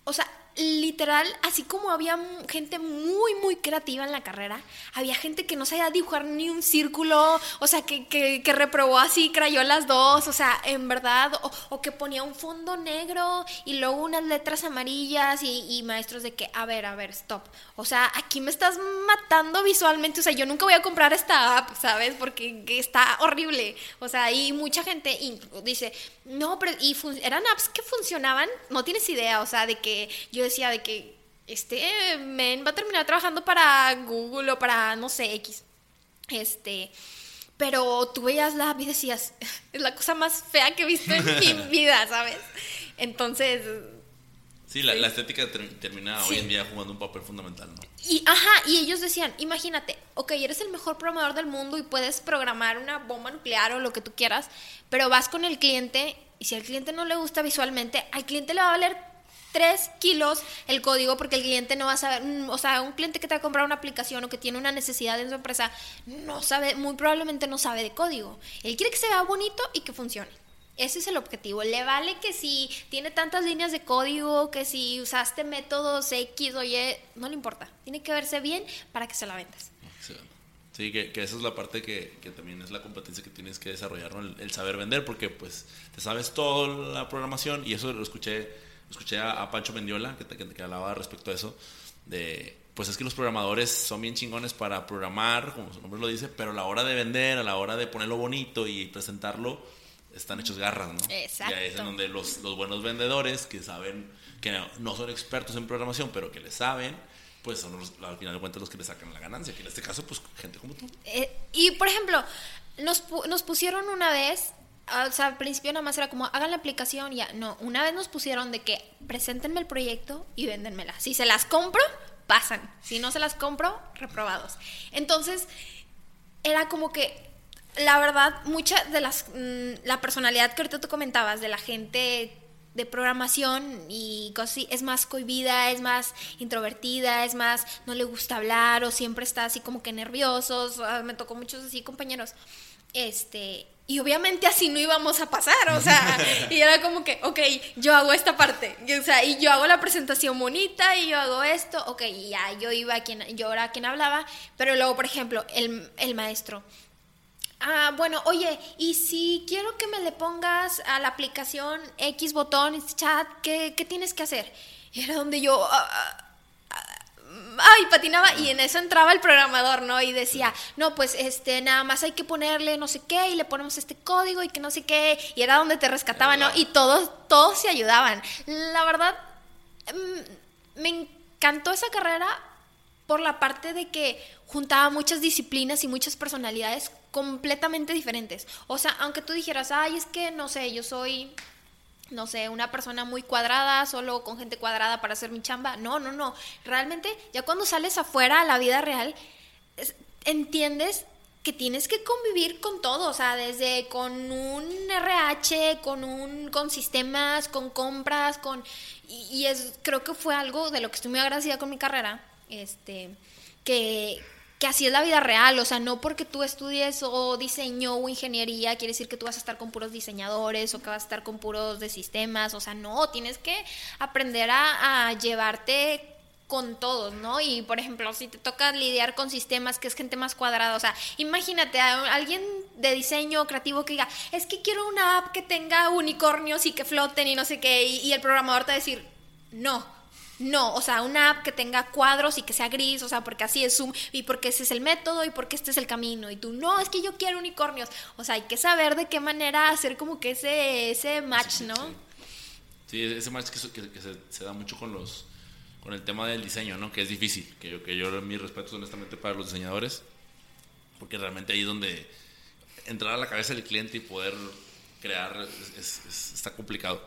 O sea, literal, así como había gente muy, muy creativa en la carrera, había gente que no sabía dibujar ni un círculo, o sea, que, que, reprobó así, crayó las dos, o sea, en verdad, o, que ponía un fondo negro y luego unas letras amarillas y, y, maestros de que, a ver, a ver, stop, o sea, aquí me estás matando visualmente, o sea, yo nunca voy a comprar esta app, ¿sabes? Porque está horrible, o sea, y mucha gente dice, no, pero y eran apps que funcionaban, no tienes idea, o sea, de que yo decía de que este men va a terminar trabajando para Google o para, no sé, X. Este, pero tú veías la app y decías, es la cosa más fea que he visto en mi vida, ¿sabes? Entonces... Sí, la, estética termina hoy en día jugando un papel fundamental, ¿no? Y, ajá, y ellos decían, imagínate, ok, eres el mejor programador del mundo y puedes programar una bomba nuclear o lo que tú quieras, pero vas con el cliente y si al cliente no le gusta visualmente, al cliente le va a valer 3 kilos el código porque el cliente no va a saber, mm, o sea, un cliente que te va a comprar una aplicación o que tiene una necesidad en su empresa, no sabe, muy probablemente no sabe de código. Él quiere que se vea bonito y que funcione. Ese es el objetivo. Le vale que si tiene tantas líneas de código, que si usaste métodos X o Y, no le importa. Tiene que verse bien para que se la vendas. Sí, que, esa es la parte que, que, también es la competencia que tienes que desarrollar, el, saber vender, porque pues te sabes toda la programación y eso lo escuché escuché a, Pancho Mendiola que, que, hablaba respecto a eso, de, pues es que los programadores son bien chingones para programar, como su nombre lo dice, pero a la hora de vender, a la hora de ponerlo bonito y presentarlo, están hechos garras, ¿no? Exacto. Y ahí es en donde los, los buenos vendedores que saben, que no son expertos en programación, pero que le saben, pues son los, al final de cuentas los que le sacan la ganancia, que en este caso, pues gente como tú. Eh, y por ejemplo, nos, nos pusieron una vez o sea, al principio nada más era como, hagan la aplicación y ya. No, una vez nos pusieron de que preséntenme el proyecto y véndenmela. Si se las compro, pasan. Si no se las compro, reprobados. Entonces, era como que, la verdad, mucha de las, mm, la personalidad que ahorita tú comentabas de la gente de programación y cosas así, es más cohibida, es más introvertida, es más, no le gusta hablar o siempre está así como que nerviosos. Me tocó muchos así compañeros. Este, y obviamente así no íbamos a pasar, o sea, y era como que, ok, yo hago esta parte, y, o sea, y yo hago la presentación bonita, y yo hago esto, ok, y ya yo iba a quien, yo era quien hablaba, pero luego, por ejemplo, el, el maestro, ah, bueno, oye, y si quiero que me le pongas a la aplicación X botón, chat, ¿qué, qué tienes que hacer? Y era donde yo... Ah, ah, ay, patinaba y en eso entraba el programador, ¿no? Y decía, no, pues este, nada más hay que ponerle no sé qué y le ponemos este código y que no sé qué, y era donde te rescataban, ¿no? Y todos, todos se ayudaban. La verdad, mm, me encantó esa carrera por la parte de que juntaba muchas disciplinas y muchas personalidades completamente diferentes. O sea, aunque tú dijeras, ay, es que, no sé, yo soy no sé, una persona muy cuadrada, solo con gente cuadrada para hacer mi chamba. No, no, no. Realmente, ya cuando sales afuera a la vida real, entiendes que tienes que convivir con todo, o sea, desde con un RH, con un con sistemas, con compras, con y, es creo que fue algo de lo que estoy muy agradecida con mi carrera, este que que así es la vida real, o sea, no porque tú estudies o diseño o ingeniería quiere decir que tú vas a estar con puros diseñadores o que vas a estar con puros de sistemas, o sea, no, tienes que aprender a, llevarte con todos, ¿no? Y por ejemplo, si te toca lidiar con sistemas que es gente más cuadrada, o sea, imagínate a alguien de diseño creativo que diga, es que quiero una app que tenga unicornios y que floten y no sé qué, y, y el programador te va a decir, no, no, o sea, una app que tenga cuadros y que sea gris, o sea, porque así es Zoom y porque ese es el método y porque este es el camino. Y tú, no, es que yo quiero unicornios. O sea, hay que saber de qué manera hacer como que ese, ese match, ¿no? Sí, ese match que, se, da mucho con los con el tema del diseño, ¿no? Que es difícil, que yo, que yo mis respetos honestamente para los diseñadores, porque realmente ahí es donde entrar a la cabeza del cliente y poder crear está complicado.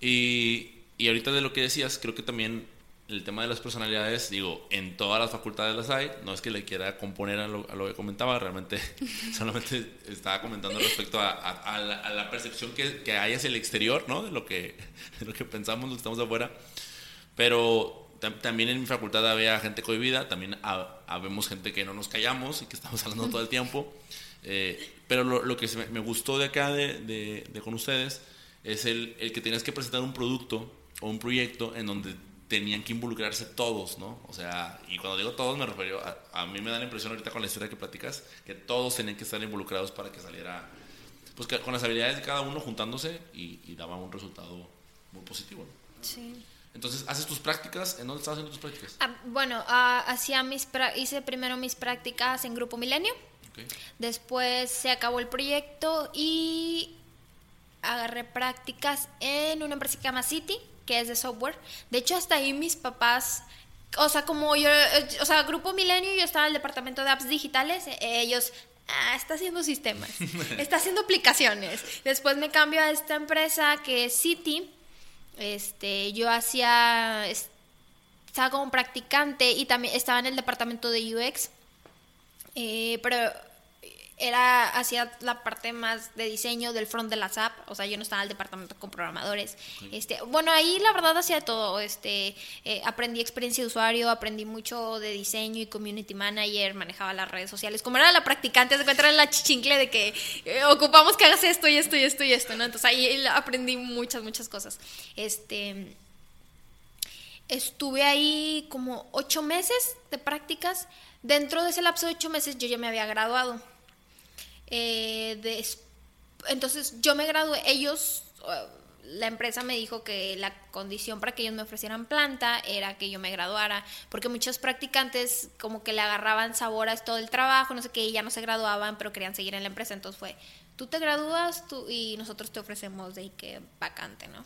Y, y ahorita de lo que decías, creo que también el tema de las personalidades, digo, en todas las facultades las hay, no es que le quiera componer a lo, que comentaba, realmente solamente estaba comentando respecto a, la, percepción que, que, hay hacia el exterior, ¿no? De lo que, de lo que pensamos, lo estamos afuera, pero también en mi facultad había gente cohibida, también habemos gente que no nos callamos y que estamos hablando todo el tiempo, Eh, pero lo, lo que me gustó de acá, de, de- de con ustedes, es el, el que tenías que presentar un producto o un proyecto en donde tenían que involucrarse todos, ¿no? O sea, y cuando digo todos me refiero a, a mí me da la impresión ahorita con la historia que platicas, que todos tenían que estar involucrados para que saliera, pues que con las habilidades de cada uno juntándose y, y daba un resultado muy positivo, ¿no? Sí. Entonces, ¿haces tus prácticas? ¿En dónde estás haciendo tus prácticas? Ah, bueno, ah, hacía mis pra- hice primero mis prácticas en Grupo Milenio. Después se acabó el proyecto y agarré prácticas en una empresa que se llama City, que es de software. De hecho, hasta ahí mis papás, o sea, como yo, eh, o sea, Grupo Milenio, yo estaba en el departamento de apps digitales, eh, ellos, ah, está haciendo sistemas, está haciendo aplicaciones. Después me cambio a esta empresa que es City. Este, yo hacía, es- estaba como practicante y también estaba en el departamento de UX. Eh, pero era hacía la parte más de diseño del front de las app, o sea, yo no estaba en el departamento con programadores. Este, bueno, ahí la verdad hacía todo, este, eh, aprendí experiencia de usuario, aprendí mucho de diseño y community manager, manejaba las redes sociales. Como era la practicante, se encuentra en la chichincle de que eh, ocupamos que hagas esto y esto y esto y esto, ¿no? Entonces ahí aprendí muchas muchas cosas. Este Estuve ahí como ocho meses de prácticas. Dentro de ese lapso de ocho meses yo ya me había graduado. Eh, des- entonces yo me gradué. Ellos, eh, la empresa me dijo que la condición para que ellos me ofrecieran planta era que yo me graduara. Porque muchos practicantes como que le agarraban sabor a todo el trabajo, no sé qué, y ya no se graduaban, pero querían seguir en la empresa. Entonces fue, tú te gradúas tú, y nosotros te ofrecemos de que vacante, ¿no?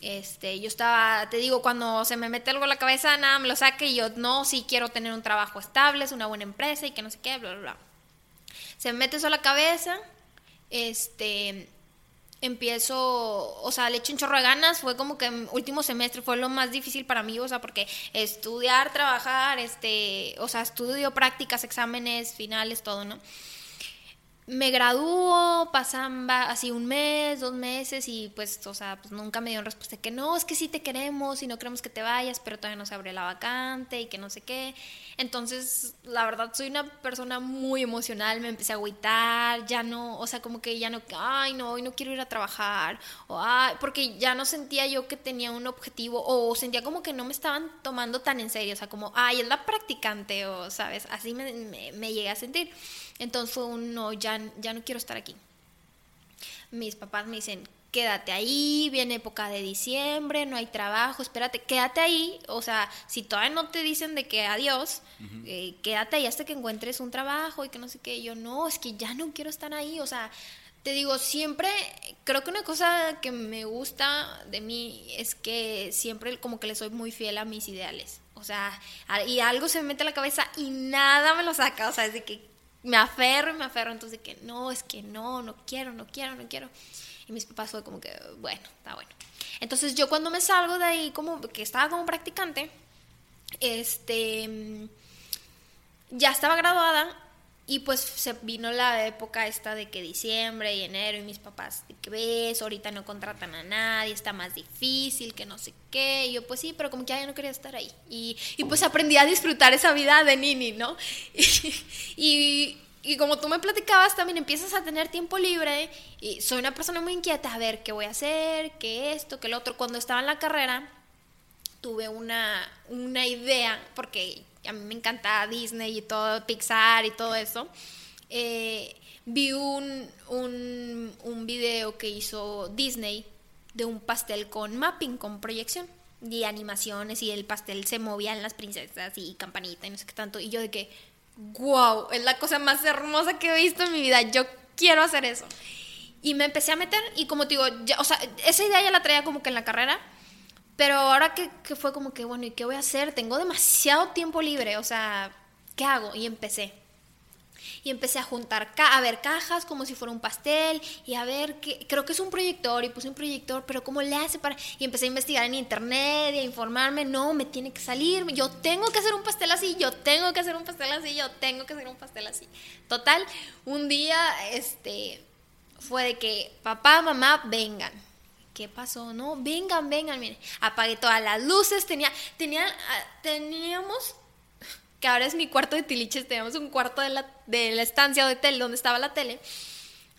Este, yo estaba, te digo, cuando se me mete algo en la cabeza, nada, me lo saque y yo, no, sí quiero tener un trabajo estable, es una buena empresa y que no sé qué, bla, bla, bla. Se me mete eso a la cabeza, este, empiezo, o sea, le echo un chorro de ganas, fue como que último semestre fue lo más difícil para mí, o sea, porque estudiar, trabajar, este, o sea, estudio, prácticas, exámenes, finales, todo, ¿no? Me graduó, pasan así un mes, dos meses y pues, o sea, pues nunca me dieron respuesta que no, es que sí te queremos y no queremos que te vayas, pero todavía no se abre la vacante y que no sé qué. Entonces, la verdad, soy una persona muy emocional, me empecé a agüitar, ya no, o sea, como que ya no, ay, no, hoy no quiero ir a trabajar, o ay, porque ya no sentía yo que tenía un objetivo, o sentía como que no me estaban tomando tan en serio, o sea, como, ay, es la practicante, o sabes, así me, me, me llegué a sentir. Entonces fue un no, ya, ya no quiero estar aquí. Mis papás me dicen, quédate ahí, viene época de diciembre, no hay trabajo, espérate, quédate ahí. O sea, si todavía no te dicen de que adiós, eh, quédate ahí hasta que encuentres un trabajo y que no sé qué. Yo, no, es que ya no quiero estar ahí. O sea, te digo, siempre, creo que una cosa que me gusta de mí es que siempre como que le soy muy fiel a mis ideales. O sea, y algo se me mete a la cabeza y nada me lo saca. O sea, es de que me aferro y me aferro. Entonces, de que no, es que no, no quiero, no quiero, no quiero. Y mis papás fue como que, bueno, está bueno. Entonces, yo cuando me salgo de ahí, como que estaba como practicante, este, ya estaba graduada y pues se vino la época esta de que diciembre y enero y mis papás, que ves, ahorita no contratan a nadie, está más difícil, que no sé qué. Y yo pues sí, pero como que ya no quería estar ahí. Y, y pues aprendí a disfrutar esa vida de nini, ¿no? Y, y como tú me platicabas, también empiezas a tener tiempo libre y soy una persona muy inquieta, a ver qué voy a hacer, qué esto, qué lo otro. Cuando estaba en la carrera, tuve una, una idea, porque a mí me encanta Disney y todo, Pixar y todo eso. Eh, vi un, un, un video que hizo Disney de un pastel con mapping, con proyección y animaciones y el pastel se movía en las princesas y campanita y no sé qué tanto. Y yo de que, wow, es la cosa más hermosa que he visto en mi vida, yo quiero hacer eso. Y me empecé a meter y como te digo, ya, o sea, esa idea ya la traía como que en la carrera, pero ahora que, que fue como que, bueno, ¿y qué voy a hacer? Tengo demasiado tiempo libre, o sea, ¿qué hago? Y empecé. Y empecé a juntar, a ver cajas como si fuera un pastel y a ver qué, creo que es un proyector y puse un proyector, pero ¿cómo le hace para...? Y empecé a investigar en internet y a informarme, no, me tiene que salir, yo tengo que hacer un pastel así, yo tengo que hacer un pastel así, yo tengo que hacer un pastel así. Total, un día, este, fue de que papá, mamá, vengan. ¿Qué pasó? No, vengan, vengan, miren. Apagué todas las luces, tenía, tenía, ah, teníamos que ahora es mi cuarto de tiliches, teníamos un cuarto de la, de la estancia o de tele, donde estaba la tele.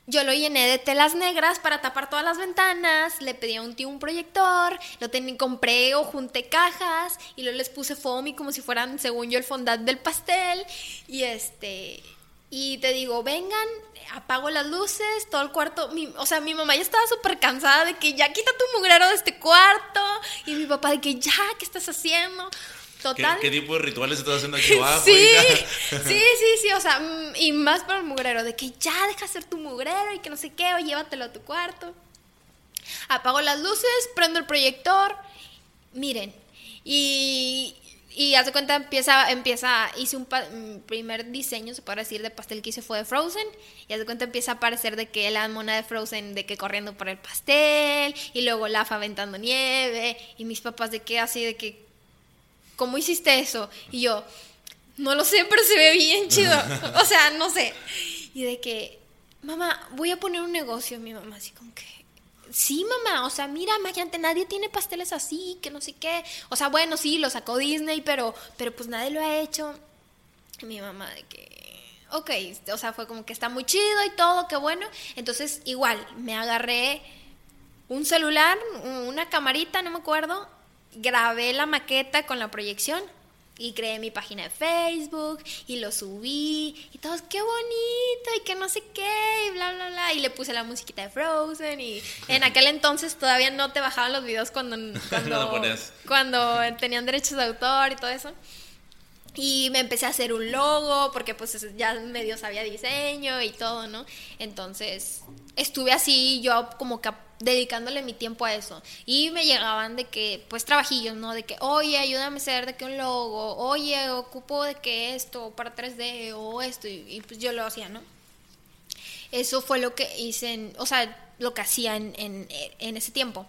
Yo lo llené de telas negras para tapar todas las ventanas, le pedí a un tío un proyector, lo compré o junté cajas y luego les puse foamy como si fueran, según yo, el fondant del pastel. Y este, y te digo, vengan, apago las luces, todo el cuarto. o sea, mi mamá ya estaba súper cansada de que ya quita tu mugrero de este cuarto. Y mi papá de que ya, ¿qué estás haciendo? Total. ¿Qué, tipo de rituales estás haciendo aquí abajo? sí, sí, sí, sí, o sea, mm, y más para el mugrero, de que ya deja hacer tu mugrero y que no sé qué, o llévatelo a tu cuarto. Apago las luces, prendo el proyector, miren, y, y hace cuenta, empieza, empieza, hice un primer diseño, se puede decir, de pastel que hice fue de Frozen. Y hace cuenta, empieza a aparecer de que la mona de Frozen, de que corriendo por el pastel. Y luego Lafa aventando nieve. Y mis papás de que así, de que ¿cómo hiciste eso? Y yo, no lo sé, pero se ve bien chido. O sea, no sé. Y de que, mamá, voy a poner un negocio. Mi mamá así como que, sí, mamá, o sea, mira, imagínate, nadie tiene pasteles así, que no sé qué. O sea, bueno, sí, lo sacó Disney, pero, pero pues nadie lo ha hecho. mi mamá de que, ok, o sea, fue como que está muy chido y todo, qué bueno. Entonces, igual, me agarré un celular, una camarita, no me acuerdo, grabé la maqueta con la proyección y creé mi página de Facebook y lo subí y todos, qué bonito y que no sé qué y bla, bla, bla. Y le puse la musiquita de Frozen y en aquel entonces todavía no te bajaban los videos cuando, cuando, cuando tenían derechos de autor y todo eso. Y me empecé a hacer un logo porque pues ya medio sabía diseño y todo, ¿no? Entonces estuve así yo como que dedicándole mi tiempo a eso. Y me llegaban de que, pues trabajillos, ¿no? De que, oye, ayúdame a hacer de que un logo, oye, ocupo de que esto para 3D o esto. Y, pues yo lo hacía, ¿no? Eso fue lo que hice, en, o sea, lo que hacía en, en, ese tiempo.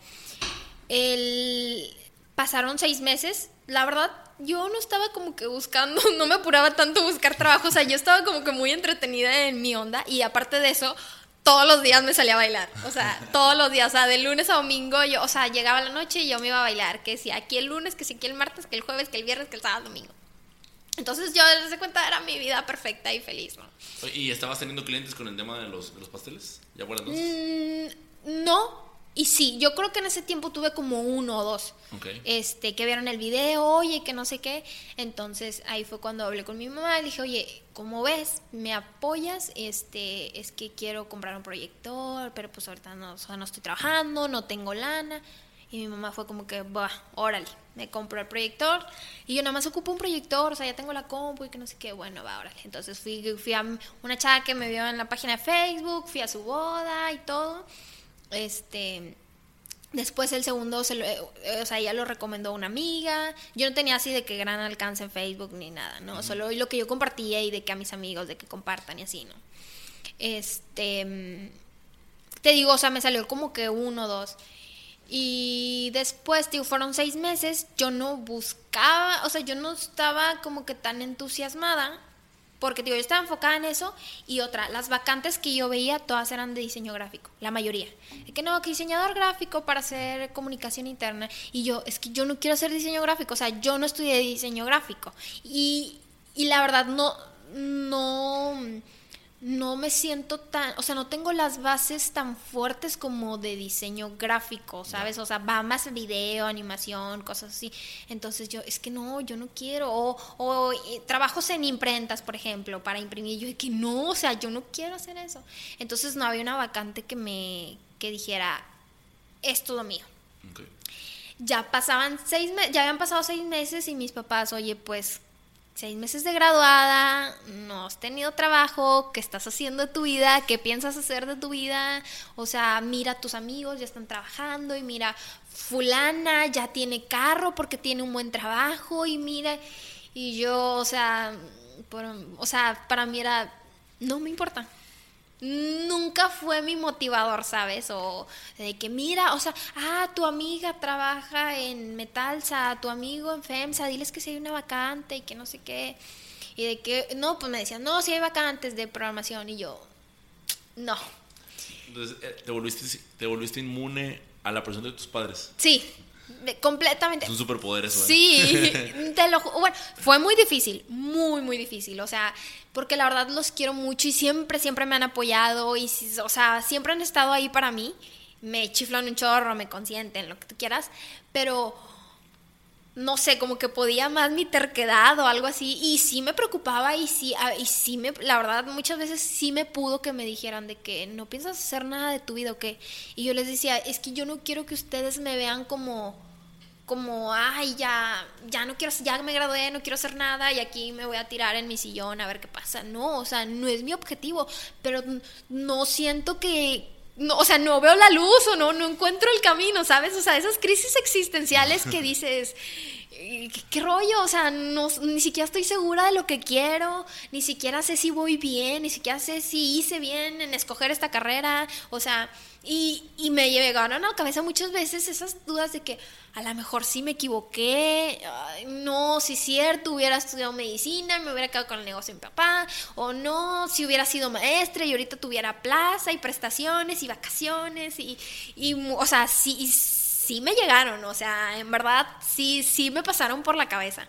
El, pasaron seis meses, la verdad, yo no estaba como que buscando, no me apuraba tanto buscar trabajo, o sea, yo estaba como que muy entretenida en mi onda y aparte de eso, todos los días me salía a bailar, o sea, todos los días, o sea, de lunes a domingo, yo, o sea, llegaba la noche y yo me iba a bailar, que si aquí el lunes, que si aquí el martes, que el jueves, que el viernes, que el sábado, domingo. Entonces yo desde cuenta era mi vida perfecta y feliz, ¿no? ¿Y estabas teniendo clientes con el tema de los, de los pasteles? ¿Ya por entonces? Mm, no, y sí, yo creo que en ese tiempo tuve como uno o dos. Este, que vieron el video, oye, que no sé qué. Entonces ahí fue cuando hablé con mi mamá y dije, oye, ¿cómo ves? ¿Me apoyas? Este, es que quiero comprar un proyector, pero pues ahorita no, no estoy trabajando, no tengo lana. Y mi mamá fue como que, va, órale, me compro el proyector. Y yo nada más ocupo un proyector, o sea, ya tengo la compu y que no sé qué, bueno, va, órale. Entonces fui, fui a una chava que me vio en la página de Facebook, fui a su boda y todo. Este, después el segundo, se lo, eh, o sea, ya lo recomendó una amiga. Yo no tenía así de que gran alcance en Facebook ni nada, ¿no? Solo lo que yo compartía y de que a mis amigos, de que compartan y así, ¿no? Este, te digo, o sea, me salió como que uno o dos. Y después, digo, fueron seis meses, yo no buscaba, o sea, yo no estaba como que tan entusiasmada porque digo, yo estaba enfocada en eso y otra, las vacantes que yo veía todas eran de diseño gráfico, la mayoría. Es que no, que diseñador gráfico para hacer comunicación interna. Y yo, es que yo no quiero hacer diseño gráfico, o sea, yo no estudié diseño gráfico. Y, y la verdad no, no no me siento tan, o sea, no tengo las bases tan fuertes como de diseño gráfico, ¿sabes? O sea, va más video, animación, cosas así. Entonces yo, es que no, yo no quiero. O, o eh, trabajos en imprentas, por ejemplo, para imprimir. Yo, es que no, o sea, yo no quiero hacer eso. Entonces no había una vacante que me, que dijera, esto es lo mío. Ya pasaban seis meses, ya habían pasado seis meses y mis papás, oye, pues seis meses de graduada, no has tenido trabajo, ¿qué estás haciendo de tu vida? ¿Qué piensas hacer de tu vida? O sea, mira, tus amigos ya están trabajando y mira, fulana ya tiene carro porque tiene un buen trabajo y mira, y yo, o sea, o sea, para mí era, no me importa, nunca fue mi motivador, ¿sabes? O de que mira, o sea, ah, tu amiga trabaja en Metalsa, tu amigo en FEMSA, diles que si hay una vacante y que no sé qué. Y de que, no, pues me decían, no, si hay vacantes de programación. Y yo, no. Entonces, eh, ¿te volviste, te volviste inmune a la presión de tus padres? Sí, completamente. Es un superpoder eso. ¿eh? Sí, te lo bueno, fue muy difícil, muy muy difícil, o sea, porque la verdad los quiero mucho y siempre siempre me han apoyado y o sea, siempre han estado ahí para mí. Me chiflan un chorro, me consienten, lo que tú quieras, pero no sé, como que podía más mi terquedad o algo así. Y sí me preocupaba y sí, ah, y sí me, la verdad, muchas veces sí me pudo que me dijeran de que no piensas hacer nada de tu vida o qué. Y yo les decía, es que yo no quiero que ustedes me vean como, como, ay, ya, ya no quiero, ya me gradué, no quiero hacer nada y aquí me voy a tirar en mi sillón a ver qué pasa. No, o sea, no es mi objetivo, pero no siento que no, o sea, no veo la luz o no, no encuentro el camino, ¿sabes? O sea, esas crisis existenciales que dices, ¿qué, rollo? O sea, no, ni siquiera estoy segura de lo que quiero, ni siquiera sé si voy bien, ni siquiera sé si hice bien en escoger esta carrera, o sea, y, y me llegaron a la cabeza muchas veces esas dudas de que a lo mejor sí me equivoqué, no, si es cierto, hubiera estudiado medicina, me hubiera quedado con el negocio de mi papá, o no, si hubiera sido maestra y ahorita tuviera plaza y prestaciones y vacaciones, y, y o sea, sí, sí me llegaron, o sea, en verdad sí, sí me pasaron por la cabeza.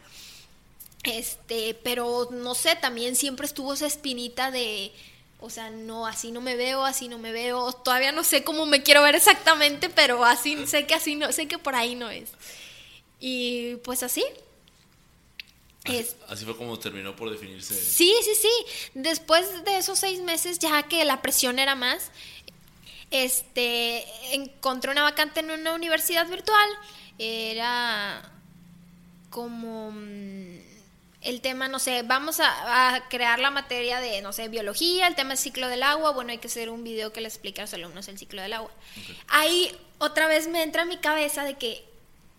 Este, pero no sé, también siempre estuvo esa espinita de, o sea, no, así no me veo, así no me veo. Todavía no sé cómo me quiero ver exactamente, pero así sé que así no, sé que por ahí no es. Y pues así. Es, así fue como terminó por definirse. Sí, sí, sí. Después de esos seis meses, ya que la presión era más, este, encontré una vacante en una universidad virtual. Era como mm, el tema, no sé, vamos a, crear la materia de, no sé, biología, el tema del ciclo del agua, bueno, hay que hacer un video que le explique a los alumnos el ciclo del agua. Ahí otra vez me entra en mi cabeza de que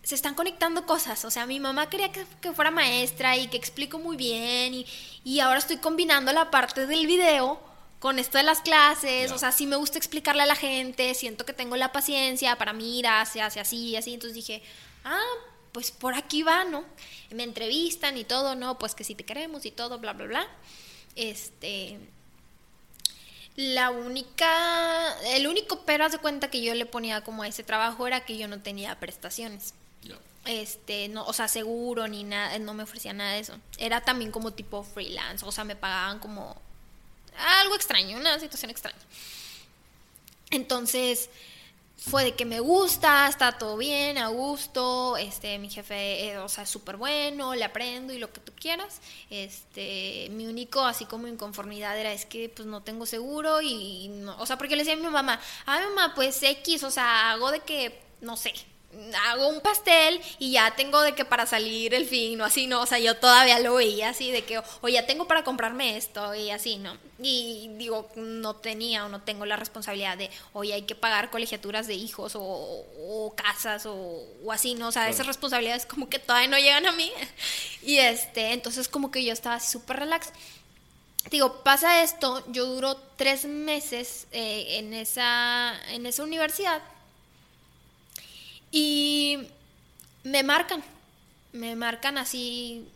se están conectando cosas, o sea, mi mamá quería que, fuera maestra y que explico muy bien y, y, ahora estoy combinando la parte del video con esto de las clases, o sea, sí me gusta explicarle a la gente, siento que tengo la paciencia para mirar, se hace así, así, entonces dije, ah, pues por aquí va, ¿no? Me entrevistan y todo, ¿no? Pues que si te queremos y todo, bla, bla, bla. Este. La única. El único pero, haz de cuenta que yo le ponía como a ese trabajo era que yo no tenía prestaciones. Este, no, o sea, seguro ni nada, no me ofrecía nada de eso. Era también como tipo freelance, o sea, me pagaban como algo extraño, una situación extraña. Entonces, fue de que me gusta, está todo bien, a gusto, este, mi jefe, eh, o sea, es súper bueno, le aprendo y lo que tú quieras. Este, mi único, así como inconformidad era, es que, pues, no tengo seguro y, no, o sea, porque le decía a mi mamá, ay, mamá, pues, X, o sea, hago de que, no sé, hago un pastel y ya tengo de que para salir el fin o así, ¿no? O sea, yo todavía lo veía así de que, o ya tengo para comprarme esto y así, ¿no? Y digo, no tenía o no tengo la responsabilidad de, oye, hay que pagar colegiaturas de hijos o, casas o, así, ¿no? O sea, esas responsabilidades como que todavía no llegan a mí. Y este, entonces como que yo estaba así súper relax. Digo, pasa esto, yo duro tres meses eh, en, esa, en esa universidad y me marcan, me marcan así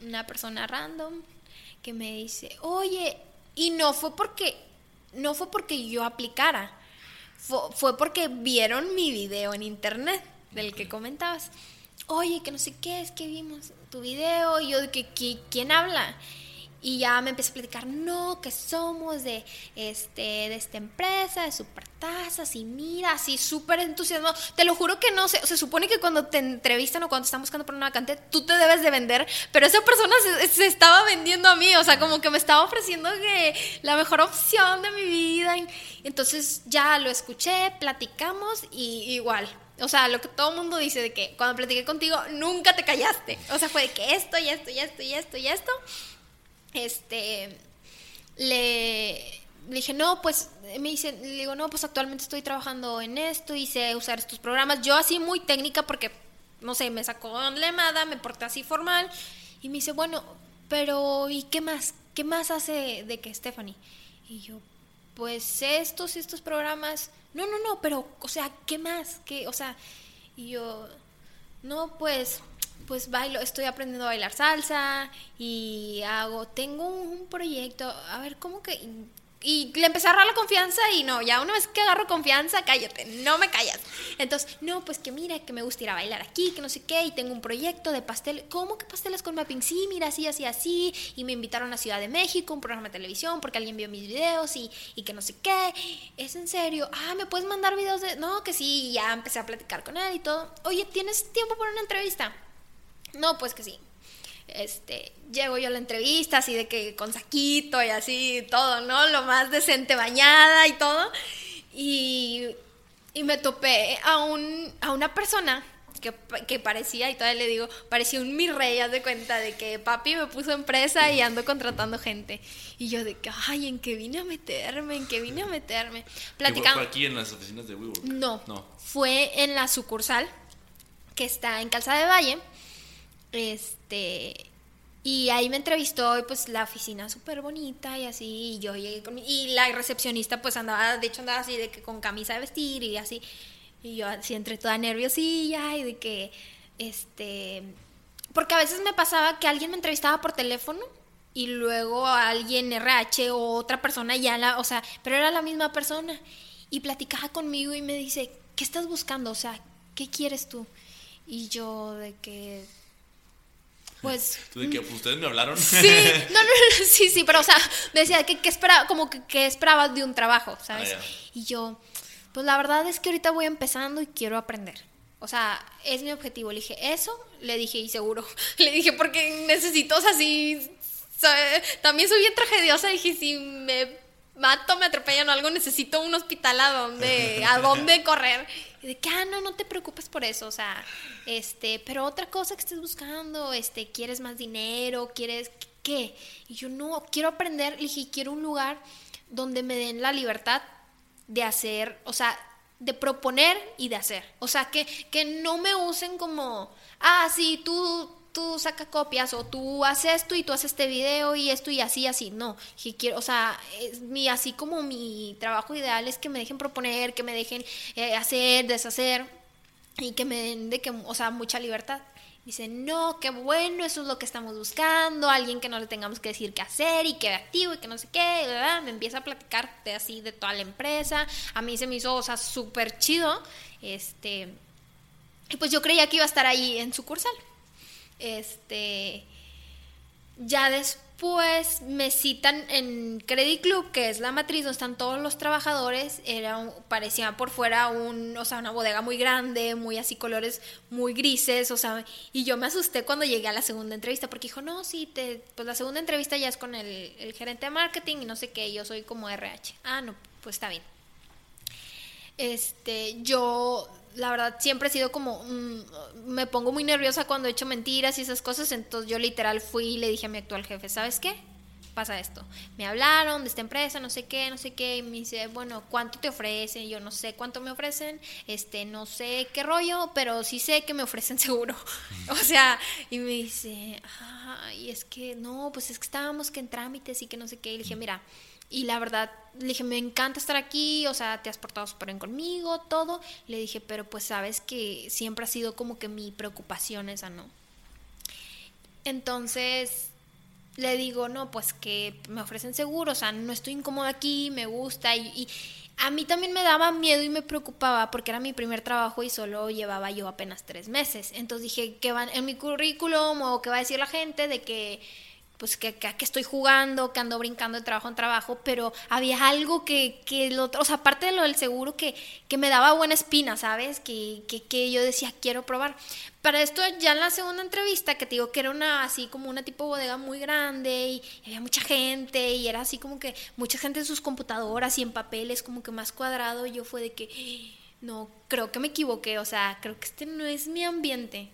una persona random que me dice, oye, y no fue porque, no fue porque yo aplicara, fue, porque vieron mi video en internet del que comentabas. Oye, que no sé qué, es que vimos tu video, y yo de que, ¿quién habla? Y ya me empecé a platicar, no, que somos de, este, de esta empresa, de Supertazas, y mira, así súper entusiasmado. Te lo juro que no, se, se supone que cuando te entrevistan o cuando están buscando por una vacante, tú te debes de vender, pero esa persona se, estaba vendiendo a mí, o sea, como que me estaba ofreciendo que la mejor opción de mi vida. Entonces ya lo escuché, platicamos y igual, o sea, lo que todo el mundo dice de que cuando platiqué contigo nunca te callaste. O sea, fue de que esto y esto y esto y esto y esto este, le, dije, no, pues, me dice, le digo, no, pues actualmente estoy trabajando en esto y sé usar estos programas. Yo así muy técnica porque, no sé, me sacó lemada, me porté así formal y me dice, bueno, pero ¿y qué más? ¿Qué más hace de que Stephanie? Y yo, pues estos estos programas. No, no, no, pero, o sea, ¿qué más? ¿Qué? O sea, y yo, no, pues pues bailo, estoy aprendiendo a bailar salsa y hago, tengo un proyecto, a ver, ¿cómo que? y le empecé a agarrar la confianza y no, ya una vez que agarro confianza, cállate, no me callas. Entonces, no, pues que mira, que me gusta ir a bailar aquí, que no sé qué, y tengo un proyecto de pastel. ¿Cómo que pasteles con mapping? Sí, mira, así, así, así. Y me invitaron a Ciudad de México, un programa de televisión, porque alguien vio mis videos y, y que no sé qué. ¿Es en serio? Ah, ¿me puedes mandar videos de...? No, que sí, y ya empecé a platicar con él y todo. Oye, ¿tienes tiempo para una entrevista? No, pues que sí este, llego yo a la entrevista así de que con saquito y así todo, ¿no? Lo más decente bañada y todo. Y, y me topé a, un, a una persona que, que, parecía, y todavía le digo, parecía un mi rey, haz de cuenta de que papi me puso empresa y ando contratando gente. Y yo de que, ay, ¿en qué vine a meterme? ¿En qué vine a meterme? Platicamos. ¿Fue aquí en las oficinas de WeWork? No, no, fue en la sucursal que está en Calzada de Valle este, y ahí me entrevistó y pues la oficina súper bonita y así, y yo llegué y la recepcionista pues andaba, de hecho andaba así de que con camisa de vestir y así, y yo así entre toda nerviosilla y de que, este, porque a veces me pasaba que alguien me entrevistaba por teléfono y luego alguien RH o otra persona ya la, o sea, pero era la misma persona y platicaba conmigo y me dice, ¿qué estás buscando? O sea, ¿qué quieres tú? Y yo de que pues... ¿Tú de que pues, ustedes me hablaron? Sí, no, no, sí, sí, pero o sea, me decía que, esperaba, como que, que esperabas de un trabajo, ¿sabes? Ah, y yo, pues la verdad es que ahorita voy empezando y quiero aprender. O sea, es mi objetivo. Le dije, eso, le dije, y seguro. Le dije, porque necesito, o sea, si... también soy bien tragediosa, dije, si me mato, me atropellan o algo, necesito un hospital a donde, a dónde correr. Y de que, ah, no, no te preocupes por eso, o sea, este, pero otra cosa que estés buscando, este, ¿quieres más dinero? ¿Quieres qué? Y yo, no, quiero aprender, le dije, quiero un lugar donde me den la libertad de hacer, o sea, de proponer y de hacer. O sea, que, que no me usen como, ah, sí, tú tú saca copias o tú haces esto y tú haces este video y esto y así, así. No, que quiero, o sea, mi, así como mi trabajo ideal es que me dejen proponer, que me dejen eh, hacer, deshacer y que me den de que, o sea, mucha libertad. Dice, no, qué bueno, eso es lo que estamos buscando, alguien que no le tengamos que decir qué hacer y que activo y que no sé qué, me empieza a platicar de así de toda la empresa, a mí se me hizo, o sea, súper chido, este, y pues yo creía que iba a estar ahí en sucursal, este, ya después me citan en Credit Club, que es la matriz donde están todos los trabajadores. Era parecía por fuera un, o sea, una bodega muy grande, muy así colores muy grises, o sea, y yo me asusté cuando llegué a la segunda entrevista porque dijo, no, sí, te, pues la segunda entrevista ya es con el, el gerente de marketing y no sé qué, yo soy como RH. Ah, no, pues está bien. Este, yo la verdad siempre he sido como, mm, me pongo muy nerviosa cuando he hecho mentiras y esas cosas, entonces yo literal fui y le dije a mi actual jefe, ¿sabes qué? Pasa esto. Me hablaron de esta empresa, no sé qué, no sé qué, y me dice, bueno, ¿cuánto te ofrecen? yo no sé cuánto me ofrecen, este, no sé qué rollo, pero sí sé que me ofrecen seguro. o sea, y me dice, ay, es que no, pues es que estábamos que en trámites y que no sé qué, y le dije, mira, y la verdad, le dije, me encanta estar aquí, o sea, te has portado súper bien conmigo, todo. Le dije, pero pues sabes que siempre ha sido como que mi preocupación esa, ¿no? Entonces, le digo, no, pues que me ofrecen seguro, o sea, no estoy incómoda aquí, me gusta y, a mí también me daba miedo y me preocupaba porque era mi primer trabajo y solo llevaba yo apenas tres meses. Entonces dije, ¿qué van en mi currículum o qué va a decir la gente de que pues que, estoy jugando, que ando brincando de trabajo en trabajo, pero había algo que, que lo, o sea, aparte de lo del seguro, que, que me daba buena espina, ¿sabes? Que, que, que yo decía, quiero probar. Para esto, ya en la segunda entrevista, que te digo que era una, así como una tipo bodega muy grande y, había mucha gente y era así como que mucha gente en sus computadoras y en papeles, como que más cuadrado, yo fue de que, no, creo que me equivoqué, o sea, creo que este no es mi ambiente.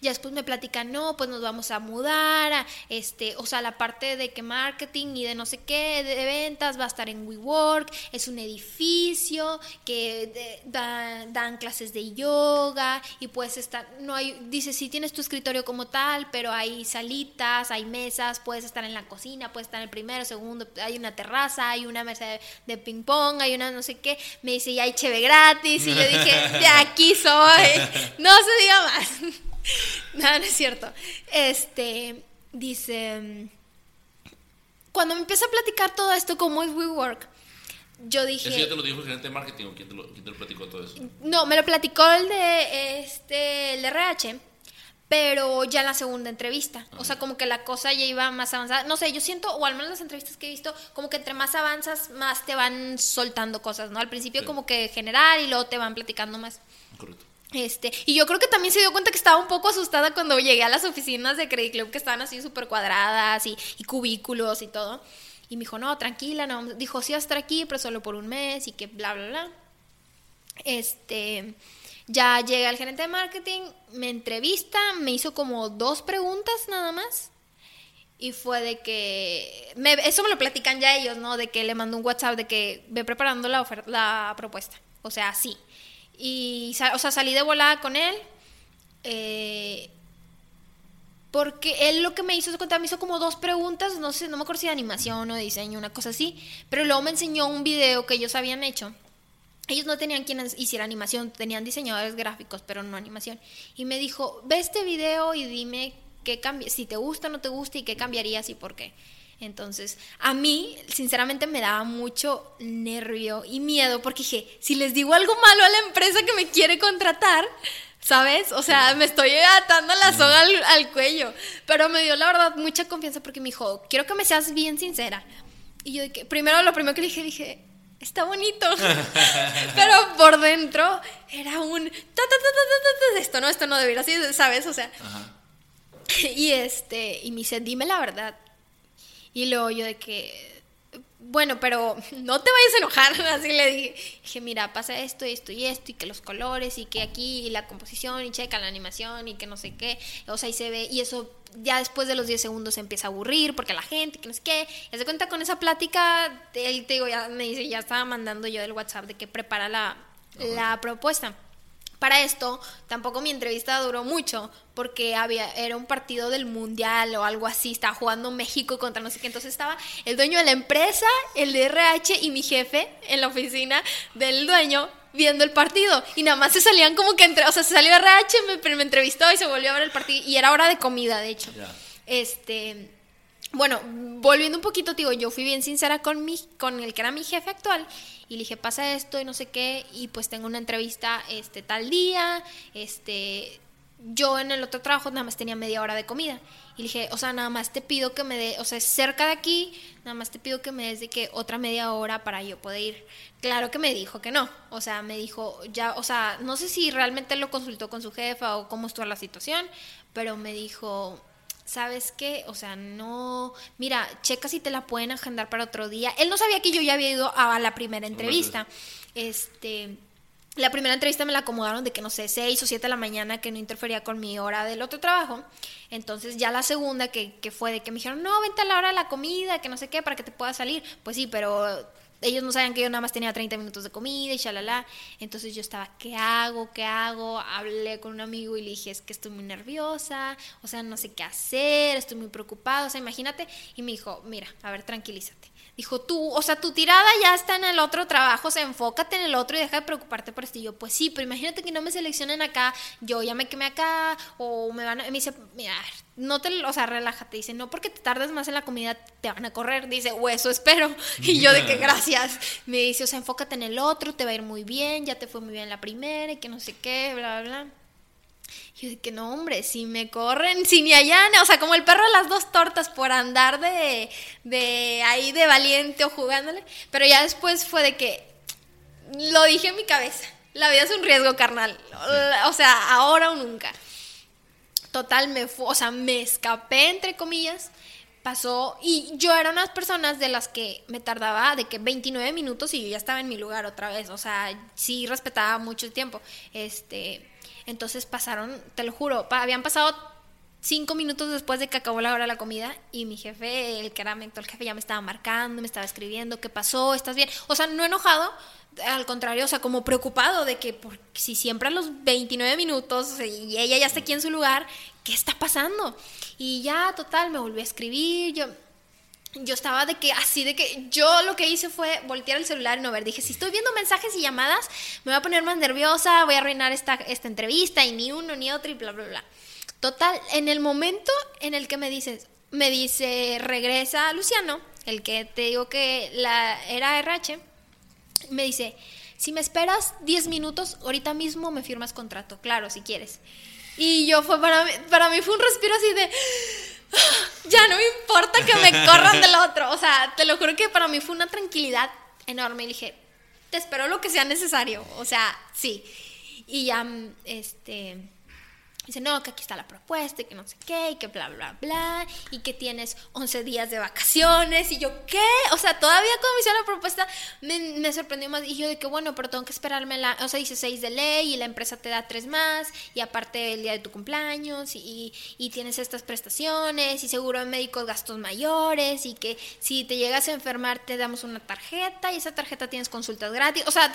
Ya después me platican, no, pues nos vamos a mudar, a, este, o sea, la parte de que marketing y de no sé qué, de ventas va a estar en WeWork, es un edificio que dan clases de yoga y puedes estar, no hay, dice, sí tienes tu escritorio como tal, pero hay salitas, hay mesas, puedes estar en la cocina, puedes estar en el primero, segundo, hay una terraza, hay una mesa de, de ping pong, hay una no sé qué, me dice, y hay cheve gratis, y yo dije, de aquí soy, no se diga más. no, no es cierto. Este, dice, cuando me empieza a platicar todo esto, cómo es WeWork, yo dije... ¿Eso ya te lo dijo el gerente de marketing o quién te lo, quién te lo platicó todo eso? No, me lo platicó el de este, el RH, pero ya en la segunda entrevista. O sea, como que la cosa ya iba más avanzada. No sé, yo siento, o al menos las entrevistas que he visto, como que entre más avanzas, más te van soltando cosas, ¿no? Al principio Sí. como que general y luego te van platicando más. Correcto. Este, y yo creo que también se dio cuenta que estaba un poco asustada cuando llegué a las oficinas de Credit Club que estaban así súper cuadradas y, y cubículos y todo. Y me dijo, no, tranquila, no. Dijo, sí, vas a estar aquí, pero solo por un mes y que bla, bla, bla. Este, ya llega el gerente de marketing, me entrevista, me hizo como dos preguntas nada más. Y fue de que, eso me lo platican ya ellos, ¿no? De que le mandó un WhatsApp de que ve preparando la, oferta, la propuesta. O sea, sí. Y, o sea, salí de volada con él. eh, porque él lo que me hizo, cuenta, me hizo como dos preguntas, no sé, no me acuerdo si de animación o de diseño, una cosa así. Pero luego me enseñó un video que ellos habían hecho. Ellos no tenían quien hiciera animación, tenían diseñadores gráficos, pero no animación. Y me dijo, ve este video y dime qué cambia, si te gusta o no te gusta y qué cambiarías y por qué. Entonces, a mí, sinceramente, me daba mucho nervio y miedo porque dije, si les digo algo malo a la empresa que me quiere contratar, ¿sabes? O sea, me estoy atando la soga al, al cuello. Pero me dio, la verdad, mucha confianza porque me dijo, quiero que me seas bien sincera. Y yo, que, primero, lo primero que le dije, dije, está bonito. Pero por dentro era un, esto no, esto no debería ser, ¿sabes? O sea, Ajá. y este, y me dice, dime la verdad. Y luego yo de que, bueno, pero no te vayas a enojar, así le dije. Dije, mira, pasa esto, esto y esto, y que los colores, y que aquí, y la composición, y checa la animación, y que no sé qué. O sea, y se ve, y eso ya después de los 10 segundos se empieza a aburrir, porque la gente, que no sé qué. Y se cuenta con esa plática, él te digo, ya me dice, ya estaba mandando yo del WhatsApp de que prepara la, la propuesta. Para esto, tampoco mi entrevista duró mucho, porque había, era un partido del mundial o algo así, estaba jugando México contra no sé qué, entonces estaba el dueño de la empresa, el de RH y mi jefe en la oficina del dueño viendo el partido y nada más se salían como que entre, o sea, se salió RH, me, me entrevistó y se volvió a ver el partido y era hora de comida, de hecho. Este, bueno, volviendo un poquito, digo, yo fui bien sincera con mi, con el que era mi jefe actual y le dije, pasa esto y no sé qué, y pues tengo una entrevista este tal día, este, yo en el otro trabajo nada más tenía media hora de comida. Y le dije, o sea, nada más te pido que me dé, o sea, cerca de aquí, nada más te pido que me des de que otra media hora para yo poder ir. Claro que me dijo que no. O sea, me dijo, ya, o sea, no sé si realmente lo consultó con su jefa o cómo estuvo la situación, pero me dijo, ¿sabes qué? O sea, no, mira, checa si te la pueden agendar para otro día. Él no sabía que yo ya había ido a la primera entrevista. Este, la primera entrevista me la acomodaron de que no sé, 6 o 7 de la mañana, que no interfería con mi hora del otro trabajo. Entonces ya la segunda que, que fue de que me dijeron, no, vente a la hora de la comida, que no sé qué, para que te puedas salir. Pues sí, pero ellos no sabían que yo nada más tenía 30 minutos de comida y shalala. Entonces yo estaba, ¿qué hago? ¿Qué hago? Hablé con un amigo y le dije, es que estoy muy nerviosa, o sea, no sé qué hacer, estoy muy preocupada, o sea, imagínate. Y me dijo, mira, a ver, tranquilízate. Dijo, tú, o sea, tu tirada ya está en el otro trabajo, o sea, enfócate en el otro y deja de preocuparte por esto. Y yo, pues sí, pero imagínate que no me seleccionen acá, yo ya me quemé acá, o me van a, me dice, mira, no te, o sea, relájate. Dice, no porque te tardes más en la comida, te van a correr. Dice, o eso espero. Y yo de que gracias. Me dice, o sea, enfócate en el otro, te va a ir muy bien, ya te fue muy bien la primera y que no sé qué, bla, bla, bla. Yo de que no, hombre, si me corren, si ni allá, o sea, como el perro de las dos tortas por andar de, de ahí de valiente o jugándole. Pero ya después fue de que lo dije en mi cabeza. La vida es un riesgo, carnal. O sea, ahora o nunca. Total, me o sea, me escapé, entre comillas. Pasó, y yo era unas personas de las que me tardaba de que 29 minutos y yo ya estaba en mi lugar otra vez. O sea, sí respetaba mucho el tiempo. Este, entonces pasaron, te lo juro, pa- habían pasado cinco minutos después de que acabó la hora de la comida y mi jefe, el que era actual jefe, ya me estaba marcando, me estaba escribiendo, ¿qué pasó? ¿Estás bien? O sea, no enojado, al contrario, o sea, como preocupado de que por, si siempre a los 29 minutos y ella ya está aquí en su lugar, ¿qué está pasando? Y ya, total, me volvió a escribir, yo yo estaba de que así de que yo lo que hice fue voltear el celular y no ver. Dije, si estoy viendo mensajes y llamadas, me voy a poner más nerviosa, voy a arruinar esta, esta entrevista y ni uno ni otro y bla, bla, bla. Total, en el momento en el que me dices, me dice, regresa Luciano, el que te digo que la, era RH, me dice, si me esperas 10 minutos, ahorita mismo me firmas contrato, claro, si quieres. Y yo fue para mí, para mí fue un respiro así de ya no me importa que me corran del otro. O sea, te lo juro que para mí fue una tranquilidad enorme. Y dije, te espero lo que sea necesario. O sea, sí. Y ya, este, Dice, no, que aquí está la propuesta y que no sé qué, y que bla, bla, bla, y que tienes 11 días de vacaciones. Y yo, ¿qué? O sea, todavía cuando me hicieron la propuesta me, sorprendió más. Y yo de que, bueno, pero tengo que esperarme la, o sea, dice 6 de ley y la empresa te da 3 más, y aparte el día de tu cumpleaños, y, y tienes estas prestaciones, y seguro de médicos gastos mayores, y que si te llegas a enfermar te damos una tarjeta, y esa tarjeta tienes consultas gratis. O sea,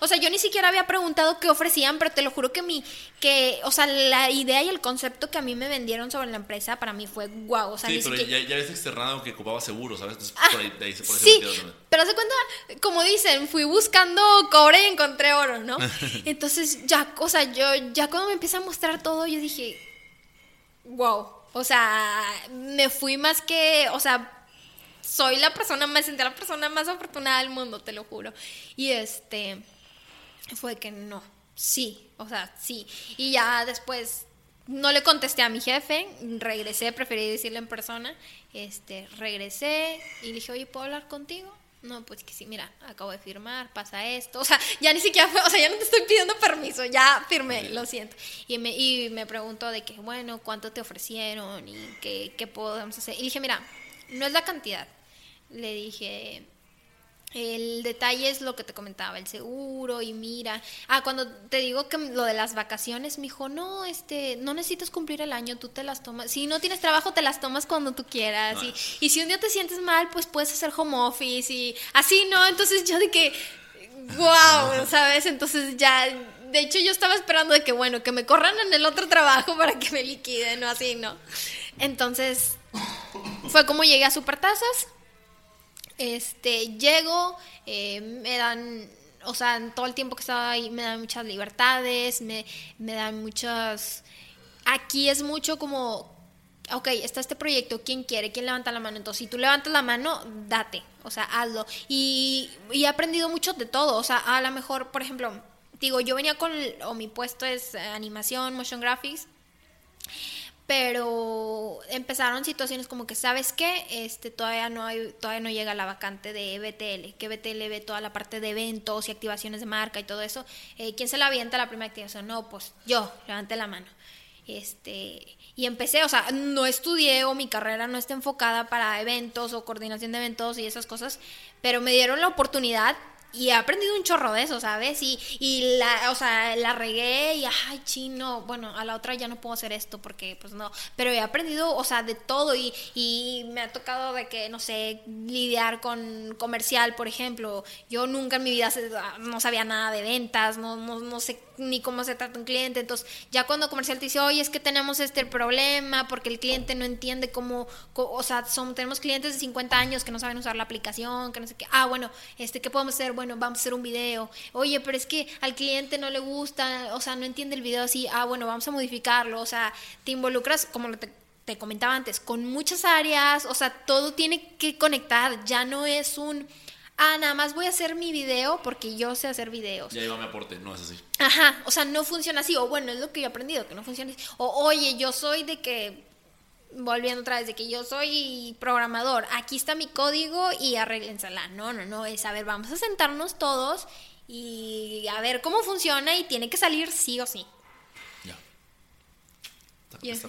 o, sea, yo ni siquiera había preguntado qué ofrecían, pero te lo juro que mi, que, o sea, la idea y el concepto que a mí me vendieron sobre la empresa para mí fue guau. O sea, sí, pero ya, ya habías externado que ocupaba seguro, ¿sabes? Entonces, ah, por ahí, de ahí se Sí, pero hace cuenta, como dicen, fui buscando cobre y encontré oro, ¿no? Entonces, ya, o sea, yo, ya cuando me empieza a mostrar todo, yo dije, wow. O sea, me fui más que, o sea, soy la persona más, sentí la persona más afortunada del mundo, te lo juro. Y este, fue que no, sí, o sea, sí. Y ya después no le contesté a mi jefe, regresé, preferí decirle en persona, este, regresé y le dije, oye, ¿puedo hablar contigo? No, pues que sí, mira, acabo de firmar, pasa esto. O sea, ya ni siquiera fue, o sea, ya no te estoy pidiendo permiso, ya firmé, lo siento. Y me, y me preguntó de que, bueno, ¿cuánto te ofrecieron y qué, qué podemos hacer? Y dije, mira, no es la cantidad. Le dije, el detalle es lo que te comentaba, el seguro y mira. Ah, cuando te digo que lo de las vacaciones, me dijo, no, este, no necesitas cumplir el año, tú te las tomas. Si no tienes trabajo, te las tomas cuando tú quieras. Y, y, si un día te sientes mal, pues puedes hacer home office y así, ¿no? Entonces yo de que, wow, ¿sabes? Entonces ya, de hecho yo estaba esperando de que, bueno, que me corran en el otro trabajo para que me liquiden o así, ¿no? Entonces, fue como llegué a Supertazas este, llego, eh, me dan, o sea, todo el tiempo que estaba ahí me dan muchas libertades, me, me dan muchas... Aquí es mucho como, ok, está este proyecto, ¿quién quiere? ¿Quién levanta la mano? Entonces, si tú levantas la mano, date, o sea, hazlo. Y, y he aprendido mucho de todo, o sea, a lo mejor, por ejemplo, digo, yo venía con, o mi puesto es animación, motion graphics, pero empezaron situaciones como que sabes qué este todavía no hay todavía no llega la vacante de BTL que BTL ve toda la parte de eventos y activaciones de marca y todo eso. Eh, quién se la avienta la primera activación no pues yo levanté la mano. Este y empecé o sea no estudié o mi carrera no está enfocada para eventos o coordinación de eventos y esas cosas pero me dieron la oportunidad y he aprendido un chorro de eso, ¿sabes? Y, y la, o sea, la regué y, ay, chino, bueno, a la otra ya no puedo hacer esto porque, pues no, pero he aprendido, o sea, de todo y, y me ha tocado de que, no sé, lidiar con comercial, por ejemplo. Yo nunca en mi vida no sabía nada de ventas, no, no, no sé ni cómo se trata un cliente. Entonces, ya cuando comercial te dice, oye, es que tenemos este problema porque el cliente no entiende cómo, o sea, son, tenemos clientes de 50 años que no saben usar la aplicación, que no sé qué. Ah, bueno, este, ¿qué podemos hacer? Bueno, vamos a hacer un video. Oye, pero es que al cliente no le gusta, o sea, no entiende el video así. Ah, bueno, vamos a modificarlo. O sea, te involucras, como te, te comentaba antes, con muchas áreas. O sea, todo tiene que conectar. Ya no es un ah, nada más voy a hacer mi video porque yo sé hacer videos. Ya lleva mi aporte, no es así. Ajá, o sea, no funciona así, o bueno, es lo que yo he aprendido, que no funciona así. O oye, yo soy de que, volviendo otra vez, de que yo soy programador, aquí está mi código y arréglensela. No, no, no, es a ver, vamos a sentarnos todos y a ver cómo funciona y tiene que salir sí o sí. Ya. Está,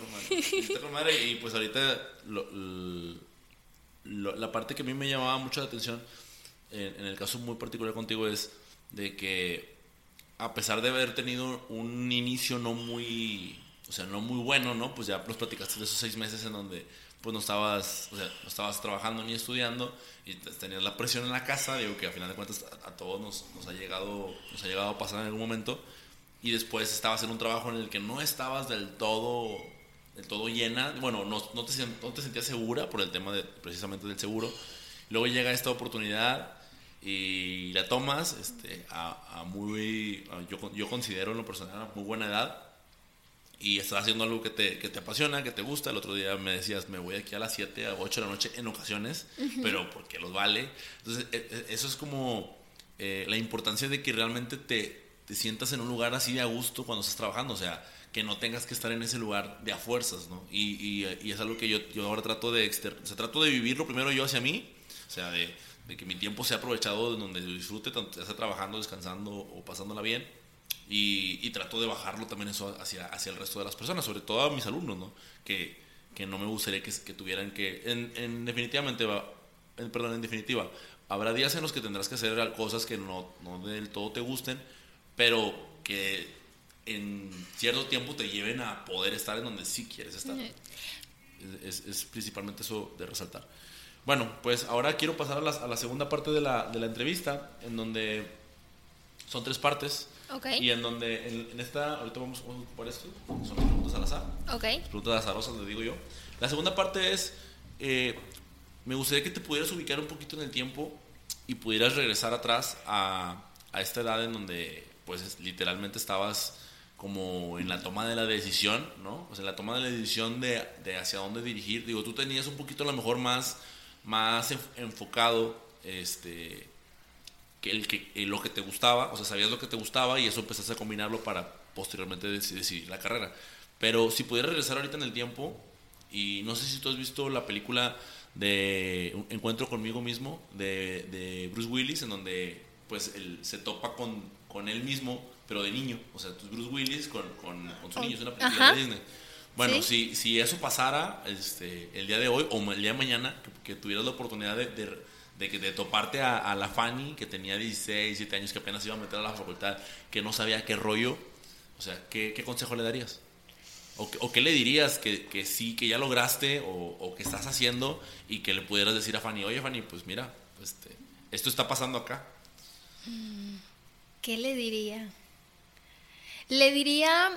está y pues ahorita la parte que a mí me llamaba mucho la atención en, el caso muy particular contigo es de que a pesar de haber tenido un inicio no muy, o sea, no muy bueno, ¿no? Pues ya los platicaste de esos seis meses en donde pues no estabas, o sea, no estabas trabajando ni estudiando y tenías la presión en la casa, digo que al final de cuentas a, todos nos, nos, ha llegado, nos ha llegado a pasar en algún momento. Y después estabas en un trabajo en el que no estabas del todo, del todo llena, bueno, no, no, te, no te sentías segura por el tema de, precisamente del seguro, luego llega esta oportunidad y la tomas este, a, muy, yo, yo considero en lo personal a muy buena edad y estás haciendo algo que te, que te apasiona, que te gusta. El otro día me decías, me voy aquí a las 7 a 8 de la noche en ocasiones, pero porque los vale. Entonces, e, e, eso es como eh, la importancia de que realmente te, te sientas en un lugar así de a gusto cuando estás trabajando. O sea, que no tengas que estar en ese lugar de a fuerzas, ¿no? Y, y, y es algo que yo, yo ahora trato de, o sea, trato de vivirlo primero yo hacia mí, o sea, de, de que mi tiempo sea aprovechado donde disfrute, tanto ya sea trabajando, descansando o pasándola bien y, y, trato de bajarlo también eso hacia, hacia el resto de las personas, sobre todo a mis alumnos, ¿no? Que, que no me gustaría que, que tuvieran que, en, en definitivamente, va, en, perdón, en definitiva, habrá días en los que tendrás que hacer cosas que no, no del todo te gusten, pero que en cierto tiempo te lleven a poder estar en donde sí quieres estar. Es, es, principalmente eso de resaltar. Bueno, pues ahora quiero pasar a la, a la segunda parte de la, de la entrevista, en donde son tres partes. Okay. Y en donde, en, en, esta, ahorita vamos por esto, son las preguntas al azar. Ok. Las preguntas azarosas, le digo yo. La segunda parte es, eh, me gustaría que te pudieras ubicar un poquito en el tiempo y pudieras regresar atrás a, a esta edad en donde, pues, literalmente estabas como en la toma de la decisión, ¿no? O sea, en la toma de la decisión de, de hacia dónde dirigir. Digo, tú tenías un poquito a lo mejor más, más enfocado, este que, el, que lo que te gustaba, o sea, sabías lo que te gustaba y eso empezaste a combinarlo para posteriormente decidir la carrera. Pero si pudieras regresar ahorita en el tiempo, y no sé si tú has visto la película de Encuentro conmigo mismo, de, de Bruce Willis, en donde pues él se topa con, con él mismo, pero de niño. O sea, Bruce Willis con, con, con su niño, es una película Ajá. de Disney. Bueno, ¿Sí? si, si eso pasara este, el día de hoy o el día de mañana, que, que tuvieras la oportunidad de, de de, de toparte a, a, la Fanny, que tenía 16, 17 años, que apenas iba a meter a la facultad, que no sabía qué rollo, o sea, ¿qué, qué consejo le darías? ¿O, qué le dirías que, que, sí, que ya lograste o, o, que estás haciendo y que le pudieras decir a Fanny, oye Fanny, pues mira, este, esto está pasando acá? ¿Qué le diría? Le diría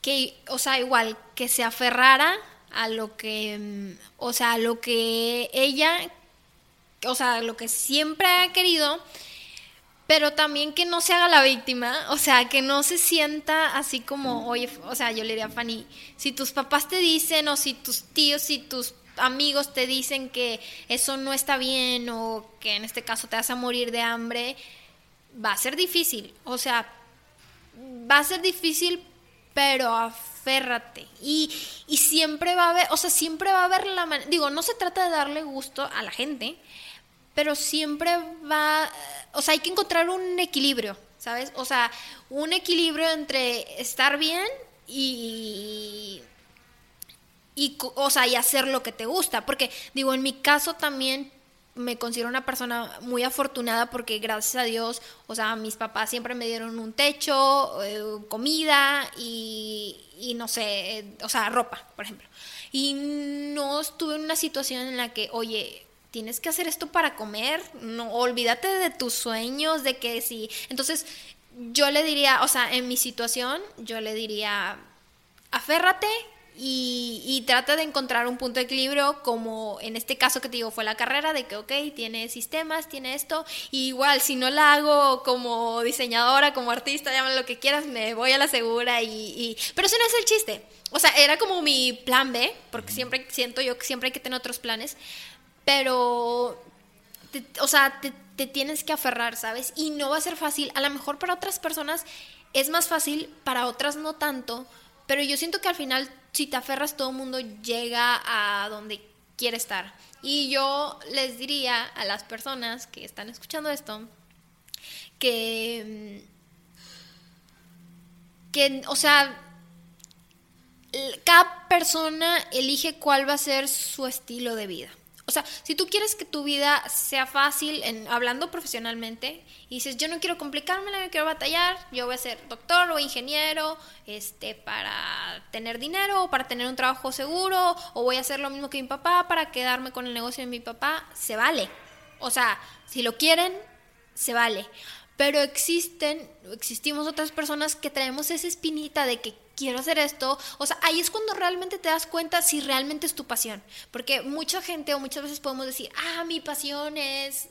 que, o sea, igual, que se aferrara a lo que, o sea, a lo que ella o sea, lo que siempre ha querido, pero también que no se haga la víctima, o sea, que no se sienta así como, oye, o sea, yo le diría a Fanny, si tus papás te dicen o si tus tíos, si tus amigos te dicen que eso no está bien o que en este caso te vas a morir de hambre, va a ser difícil, o sea, va a ser difícil, pero aférrate. Y, y siempre va a haber, o sea, siempre va a haber la manera, digo, no se trata de darle gusto a la gente, pero siempre va, o sea, hay que encontrar un equilibrio, ¿sabes? O sea, un equilibrio entre estar bien y, y, o sea, y hacer lo que te gusta, porque digo, en mi caso también me considero una persona muy afortunada porque gracias a Dios, o sea, mis papás siempre me dieron un techo, eh, comida y, y, no sé, o sea, ropa, por ejemplo. Y no estuve en una situación en la que, oye, tienes que hacer esto para comer, no olvídate de tus sueños, de que si, entonces yo le diría, o sea, en mi situación, yo le diría, aférrate y, y, trata de encontrar un punto de equilibrio, como en este caso que te digo, fue la carrera, de que, ok, tiene sistemas, tiene esto, y igual, si no la hago como diseñadora, como artista, llámalo lo que quieras, me voy a la segura y, y... Pero ese no es el chiste. O sea, era como mi plan B, porque siempre siento yo que siempre hay que tener otros planes, pero, te, o sea, te, te, tienes que aferrar, ¿sabes? Y no va a ser fácil. A lo mejor para otras personas es más fácil, para otras no tanto, pero yo siento que al final, si te aferras, todo el mundo llega a donde quiere estar. Y yo les diría a las personas que están escuchando esto, que, que o sea, cada persona elige cuál va a ser su estilo de vida. O sea, si tú quieres que tu vida sea fácil, en, hablando profesionalmente, y dices, yo no quiero complicarme, no quiero batallar, yo voy a ser doctor o ingeniero este, para tener dinero o para tener un trabajo seguro, o voy a hacer lo mismo que mi papá para quedarme con el negocio de mi papá, se vale. O sea, si lo quieren, se vale. Pero existen, existimos otras personas que traemos esa espinita de que quiero hacer esto. O sea, ahí es cuando realmente te das cuenta si realmente es tu pasión. Porque mucha gente o muchas veces podemos decir, ah, mi pasión es,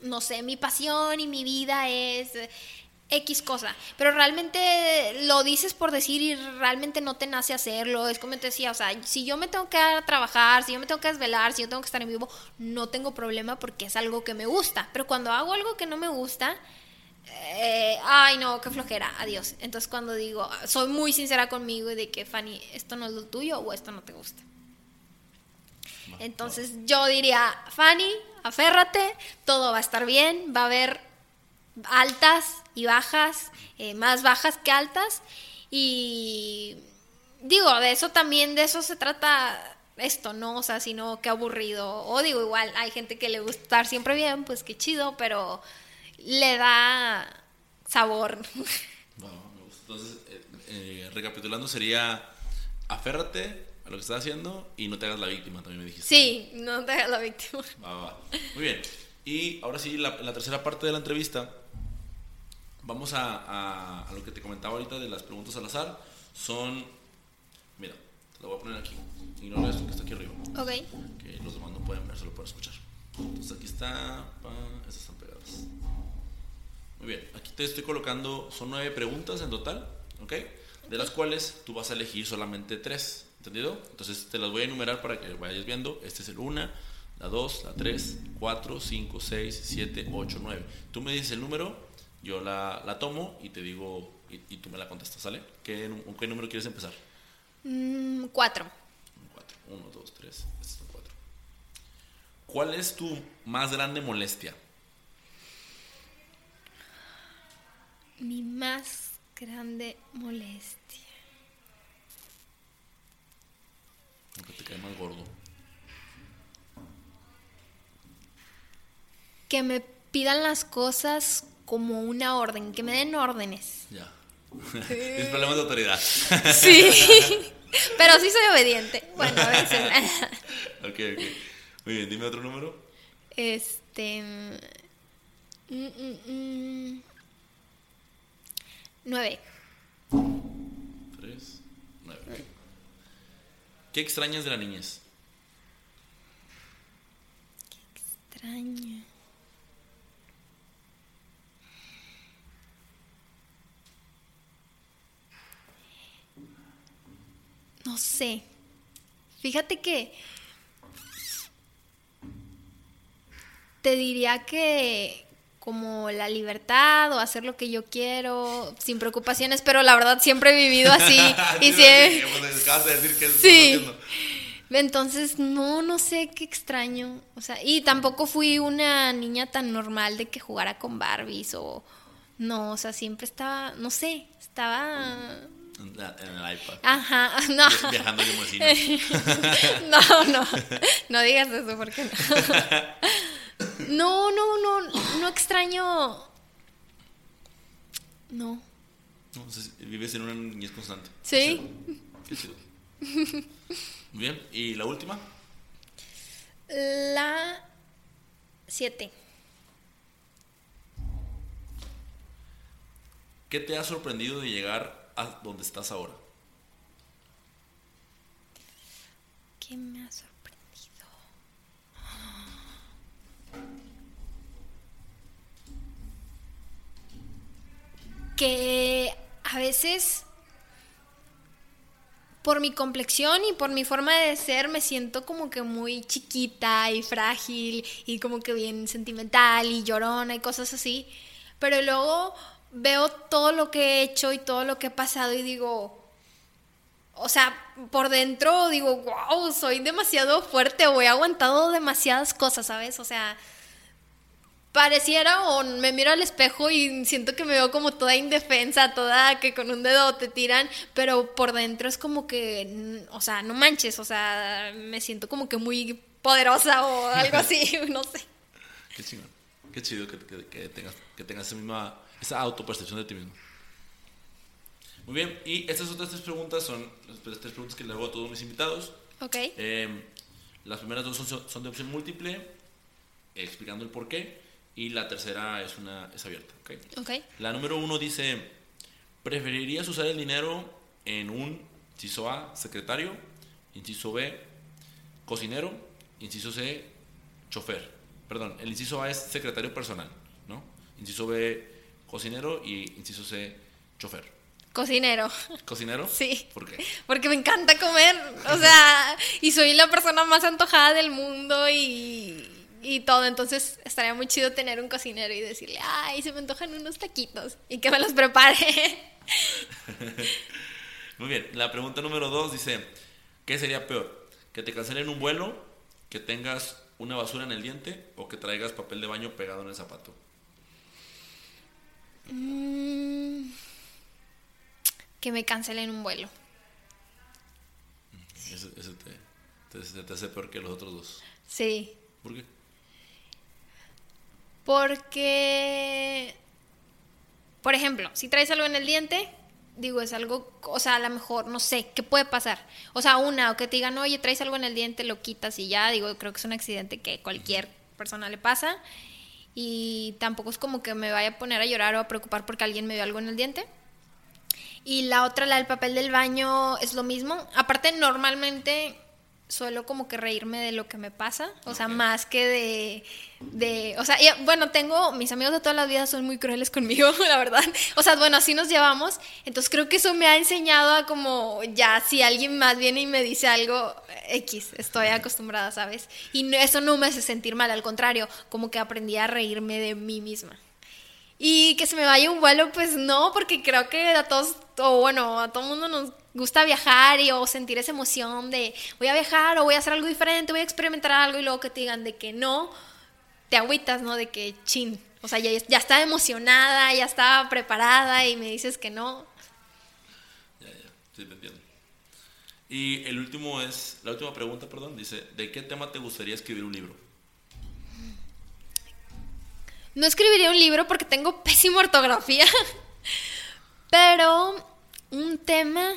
no sé, mi pasión y mi vida es X cosa, pero realmente lo dices por decir y realmente no te nace hacerlo, es como te decía, o sea, si yo me tengo que dar a trabajar, si yo me tengo que desvelar, si yo tengo que estar en vivo, no tengo problema porque es algo que me gusta, pero cuando hago algo que no me gusta, eh, ay no, qué flojera, adiós. Entonces cuando digo, soy muy sincera conmigo y de que Fanny, esto no es lo tuyo o esto no te gusta. Entonces yo diría, Fanny, aférrate, todo va a estar bien, va a haber altas y bajas, eh, más bajas que altas. Y digo, de eso también, de eso se trata esto, ¿no? O sea, sino que aburrido. O digo, igual, hay gente que le gusta estar siempre bien, pues qué chido, pero le da sabor. Entonces, eh, eh, recapitulando, sería aférrate a lo que estás haciendo y no te hagas la víctima, también me dijiste. Sí, no te hagas la víctima. Va, va. Muy bien. Y ahora sí, la, la tercera parte de la entrevista, vamos a, a, lo que te comentaba ahorita de las preguntas al azar. Son, mira, te lo voy a poner aquí. Ignora esto que está aquí arriba. Ok. Que los demás no pueden ver, solo pueden escuchar. Entonces aquí está, pa, estas están pegadas. Muy bien, aquí te estoy colocando, son nueve preguntas en total, ¿ok? De las cuales tú vas a elegir solamente tres. ¿Entendido? Entonces te las voy a enumerar para que vayas viendo. Este es el 1, la 2, la 3, 4, 5, 6, 7, 8, 9. Tú me dices el número, yo la, la tomo y te digo, y, y, tú me la contestas, ¿sale? ¿Qué, ¿Qué número quieres empezar? 4. Mm, 4. 1, 2, 3, estos son 4. ¿Cuál es tu más grande molestia? Mi más grande molestia. Aunque te cae más gordo. Que me pidan las cosas como una orden, que me den órdenes. Ya. es problema de autoridad. Sí. Pero sí soy obediente. Bueno, a veces. ok, ok. Muy bien, dime otro número. Este. Mm, mm, mm. Nueve. Tres, nueve. Okay. ¿Qué extrañas de la niñez? Qué extraño. No sé. Fíjate que te diría que como la libertad o hacer lo que yo quiero sin preocupaciones, pero la verdad siempre he vivido así y siempre... sí. Entonces, no, no sé qué extraño. O sea, y tampoco fui una niña tan normal de que jugara con Barbies o no, o sea, siempre estaba, no sé, estaba en el iPad. Ajá, no. Viajando limosina. no, no. No digas eso porque no. No, no, no, no extraño. No. no vives en una niñez constante. Sí. Qué chido. Bien, ¿y la última? La 7. ¿Qué te ha sorprendido de llegar a donde estás ahora? ¿Qué me ha sorprendido? que a veces por mi complexión y por mi forma de ser me siento como que muy chiquita y frágil y como que bien sentimental y llorona y cosas así. Pero luego veo todo lo que he hecho y todo lo que he pasado y digo, o sea, por dentro digo, wow, soy demasiado fuerte o he aguantado demasiadas cosas, ¿sabes? O sea, pareciera o me miro al espejo y siento que me veo como toda indefensa, toda que con un dedo te tiran, pero por dentro es como que, o sea, no manches, o sea, me siento como que muy poderosa o algo así, no sé. Qué chingón, qué chido que, que, que, tengas, que tengas esa misma, esa autopercepción de ti mismo. Muy bien, y estas otras tres preguntas son las tres preguntas que le hago a todos mis invitados. Ok. Eh, las primeras dos son, son de opción múltiple, explicando el por qué. Y la tercera es, una, es abierta. ¿okay? Okay. La número uno dice, ¿preferirías usar el dinero en un, inciso A, secretario, inciso B, cocinero, inciso C, chofer? Perdón, el inciso A es secretario personal, ¿no? Inciso B, cocinero y inciso C, chofer. Cocinero. ¿Cocinero? Sí. ¿Por qué? Porque me encanta comer. O sea, y soy la persona más antojada del mundo y, y todo. Entonces estaría muy chido tener un cocinero y decirle, ay, se me antojan unos taquitos y que me los prepare. Muy bien, la pregunta número dos dice, ¿qué sería peor? ¿Que te cancelen un vuelo, que tengas una basura en el diente o que traigas papel de baño pegado en el zapato? Mm, que me cancelen un vuelo. Ese te, te- te hace peor que los otros dos. Sí. ¿Por qué? Porque, por ejemplo, si traes algo en el diente, digo, es algo, o sea, a lo mejor, no sé, ¿qué puede pasar? O sea, una, o que te digan, oye, traes algo en el diente, lo quitas y ya, digo, creo que es un accidente que cualquier persona le pasa. Y tampoco es como que me vaya a poner a llorar o a preocupar porque alguien me dio algo en el diente. Y la otra, la del papel del baño, es lo mismo. Aparte, normalmente suelo como que reírme de lo que me pasa, o sea, Ok. más que de, de, o sea, bueno, tengo, mis amigos de toda la vida son muy crueles conmigo, la verdad, o sea, bueno, así nos llevamos, entonces creo que eso me ha enseñado a como, ya, si alguien más viene y me dice algo, X, estoy acostumbrada, ¿sabes? Y no- eso no me hace sentir mal, al contrario, como que aprendí a reírme de mí misma. Y que se me vaya un vuelo, pues no, porque creo que a todos, o bueno, a todo mundo nos gusta viajar y o sentir esa emoción de voy a viajar o voy a hacer algo diferente, voy a experimentar algo y luego que te digan de que no, te agüitas, ¿no? De que chin, o sea, ya, ya estaba emocionada, ya estaba preparada y me dices que no. Ya, ya, sí, te entiendo. Y el último es, la última pregunta, perdón, dice, ¿de qué tema te gustaría escribir un libro? No escribiría un libro porque tengo pésima ortografía, pero un tema...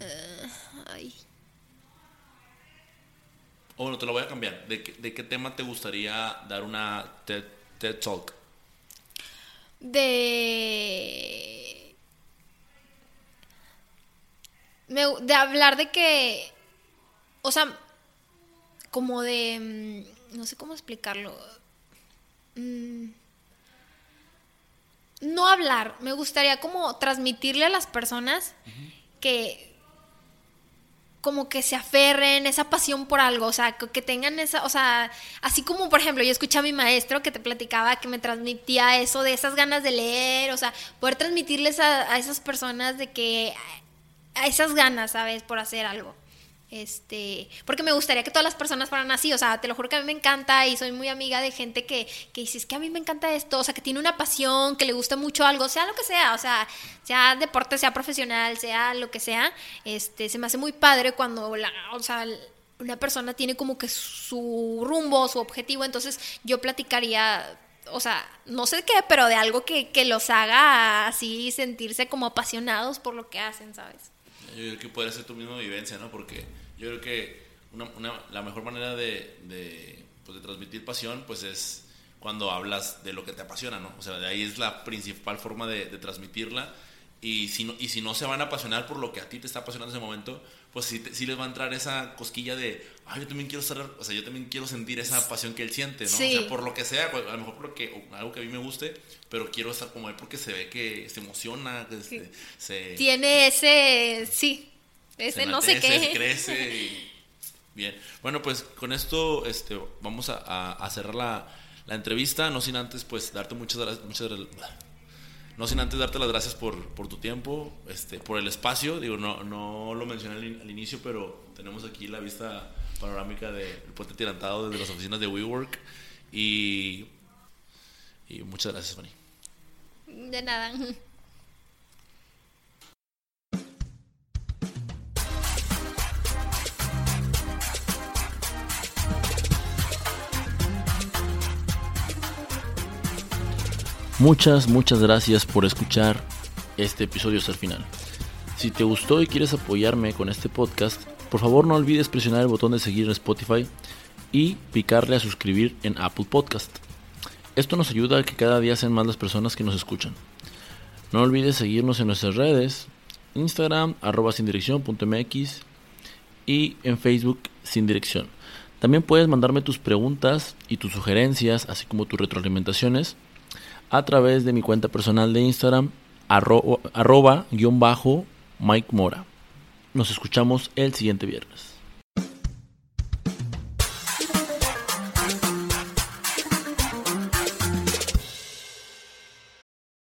Eh, ay. O bueno, te lo voy a cambiar. ¿De qué, de qué tema te gustaría dar una TED, TED Talk? de me- de hablar de que o sea como de mm, no sé cómo explicarlo Mm, no hablar me gustaría como transmitirle a las personas que como que se aferren, esa pasión por algo, o sea, que, tengan esa, o sea, así como por ejemplo yo escuché a mi maestro que te platicaba que me transmitía eso de esas ganas de leer, o sea, poder transmitirles a, a esas personas de que a esas ganas, ¿sabes? Por hacer algo. Este, porque me gustaría que todas las personas fueran así, o sea, te lo juro que a mí me encanta y soy muy amiga de gente que, que dice, que a mí me encanta esto, o sea, que tiene una pasión, que le gusta mucho algo, sea lo que sea, o sea, sea deporte, sea profesional, sea lo que sea, este, se me hace muy padre cuando, la, o sea, una persona tiene como que su rumbo, su objetivo, entonces yo platicaría o sea, no sé qué, pero de algo que, que los haga así sentirse como apasionados por lo que hacen, ¿sabes? Yo creo que podría ser tu misma vivencia, ¿no? Porque yo creo que una, una- la mejor manera de, de, pues, de transmitir pasión, pues es cuando hablas de lo que te apasiona, ¿no? O sea, de ahí es la principal forma de, de transmitirla. Y si, no, y si no se van a apasionar por lo que a ti te está apasionando en ese momento, pues sí, sí les va a entrar esa cosquilla de, ay, yo también quiero estar, o sea, yo también quiero sentir esa pasión que él siente, ¿no? Sí. O sea, por lo que sea, a lo mejor porque, o algo que a mí me guste, pero quiero estar como él porque se ve que se emociona, que se- se, Tiene ese, sí, ese se no sé qué. crece y- Bien. Bueno, pues con esto este, vamos a, a- a cerrar la, la entrevista. No sin antes, pues, darte muchas gracias. Muchas, gra- no sin antes darte las gracias por, por tu tiempo, este, por el espacio. Digo, no, no lo mencioné al, in- al inicio, pero tenemos aquí la vista panorámica del puente tirantado desde las oficinas de WeWork. Y, y muchas gracias, Fanny. De nada. Muchas, muchas gracias por escuchar este episodio hasta el final. Si te gustó y quieres apoyarme con este podcast, por favor no olvides presionar el botón de seguir en Spotify y picarle a suscribir en Apple Podcast. Esto nos ayuda a que cada día sean más las personas que nos escuchan. No olvides seguirnos en nuestras redes, Instagram, arroba sin dirección.mx y en Facebook sin dirección. También puedes mandarme tus preguntas y tus sugerencias, así como tus retroalimentaciones a través de mi cuenta personal de Instagram, arroba, guion bajo Mike Mora. Nos escuchamos el siguiente viernes.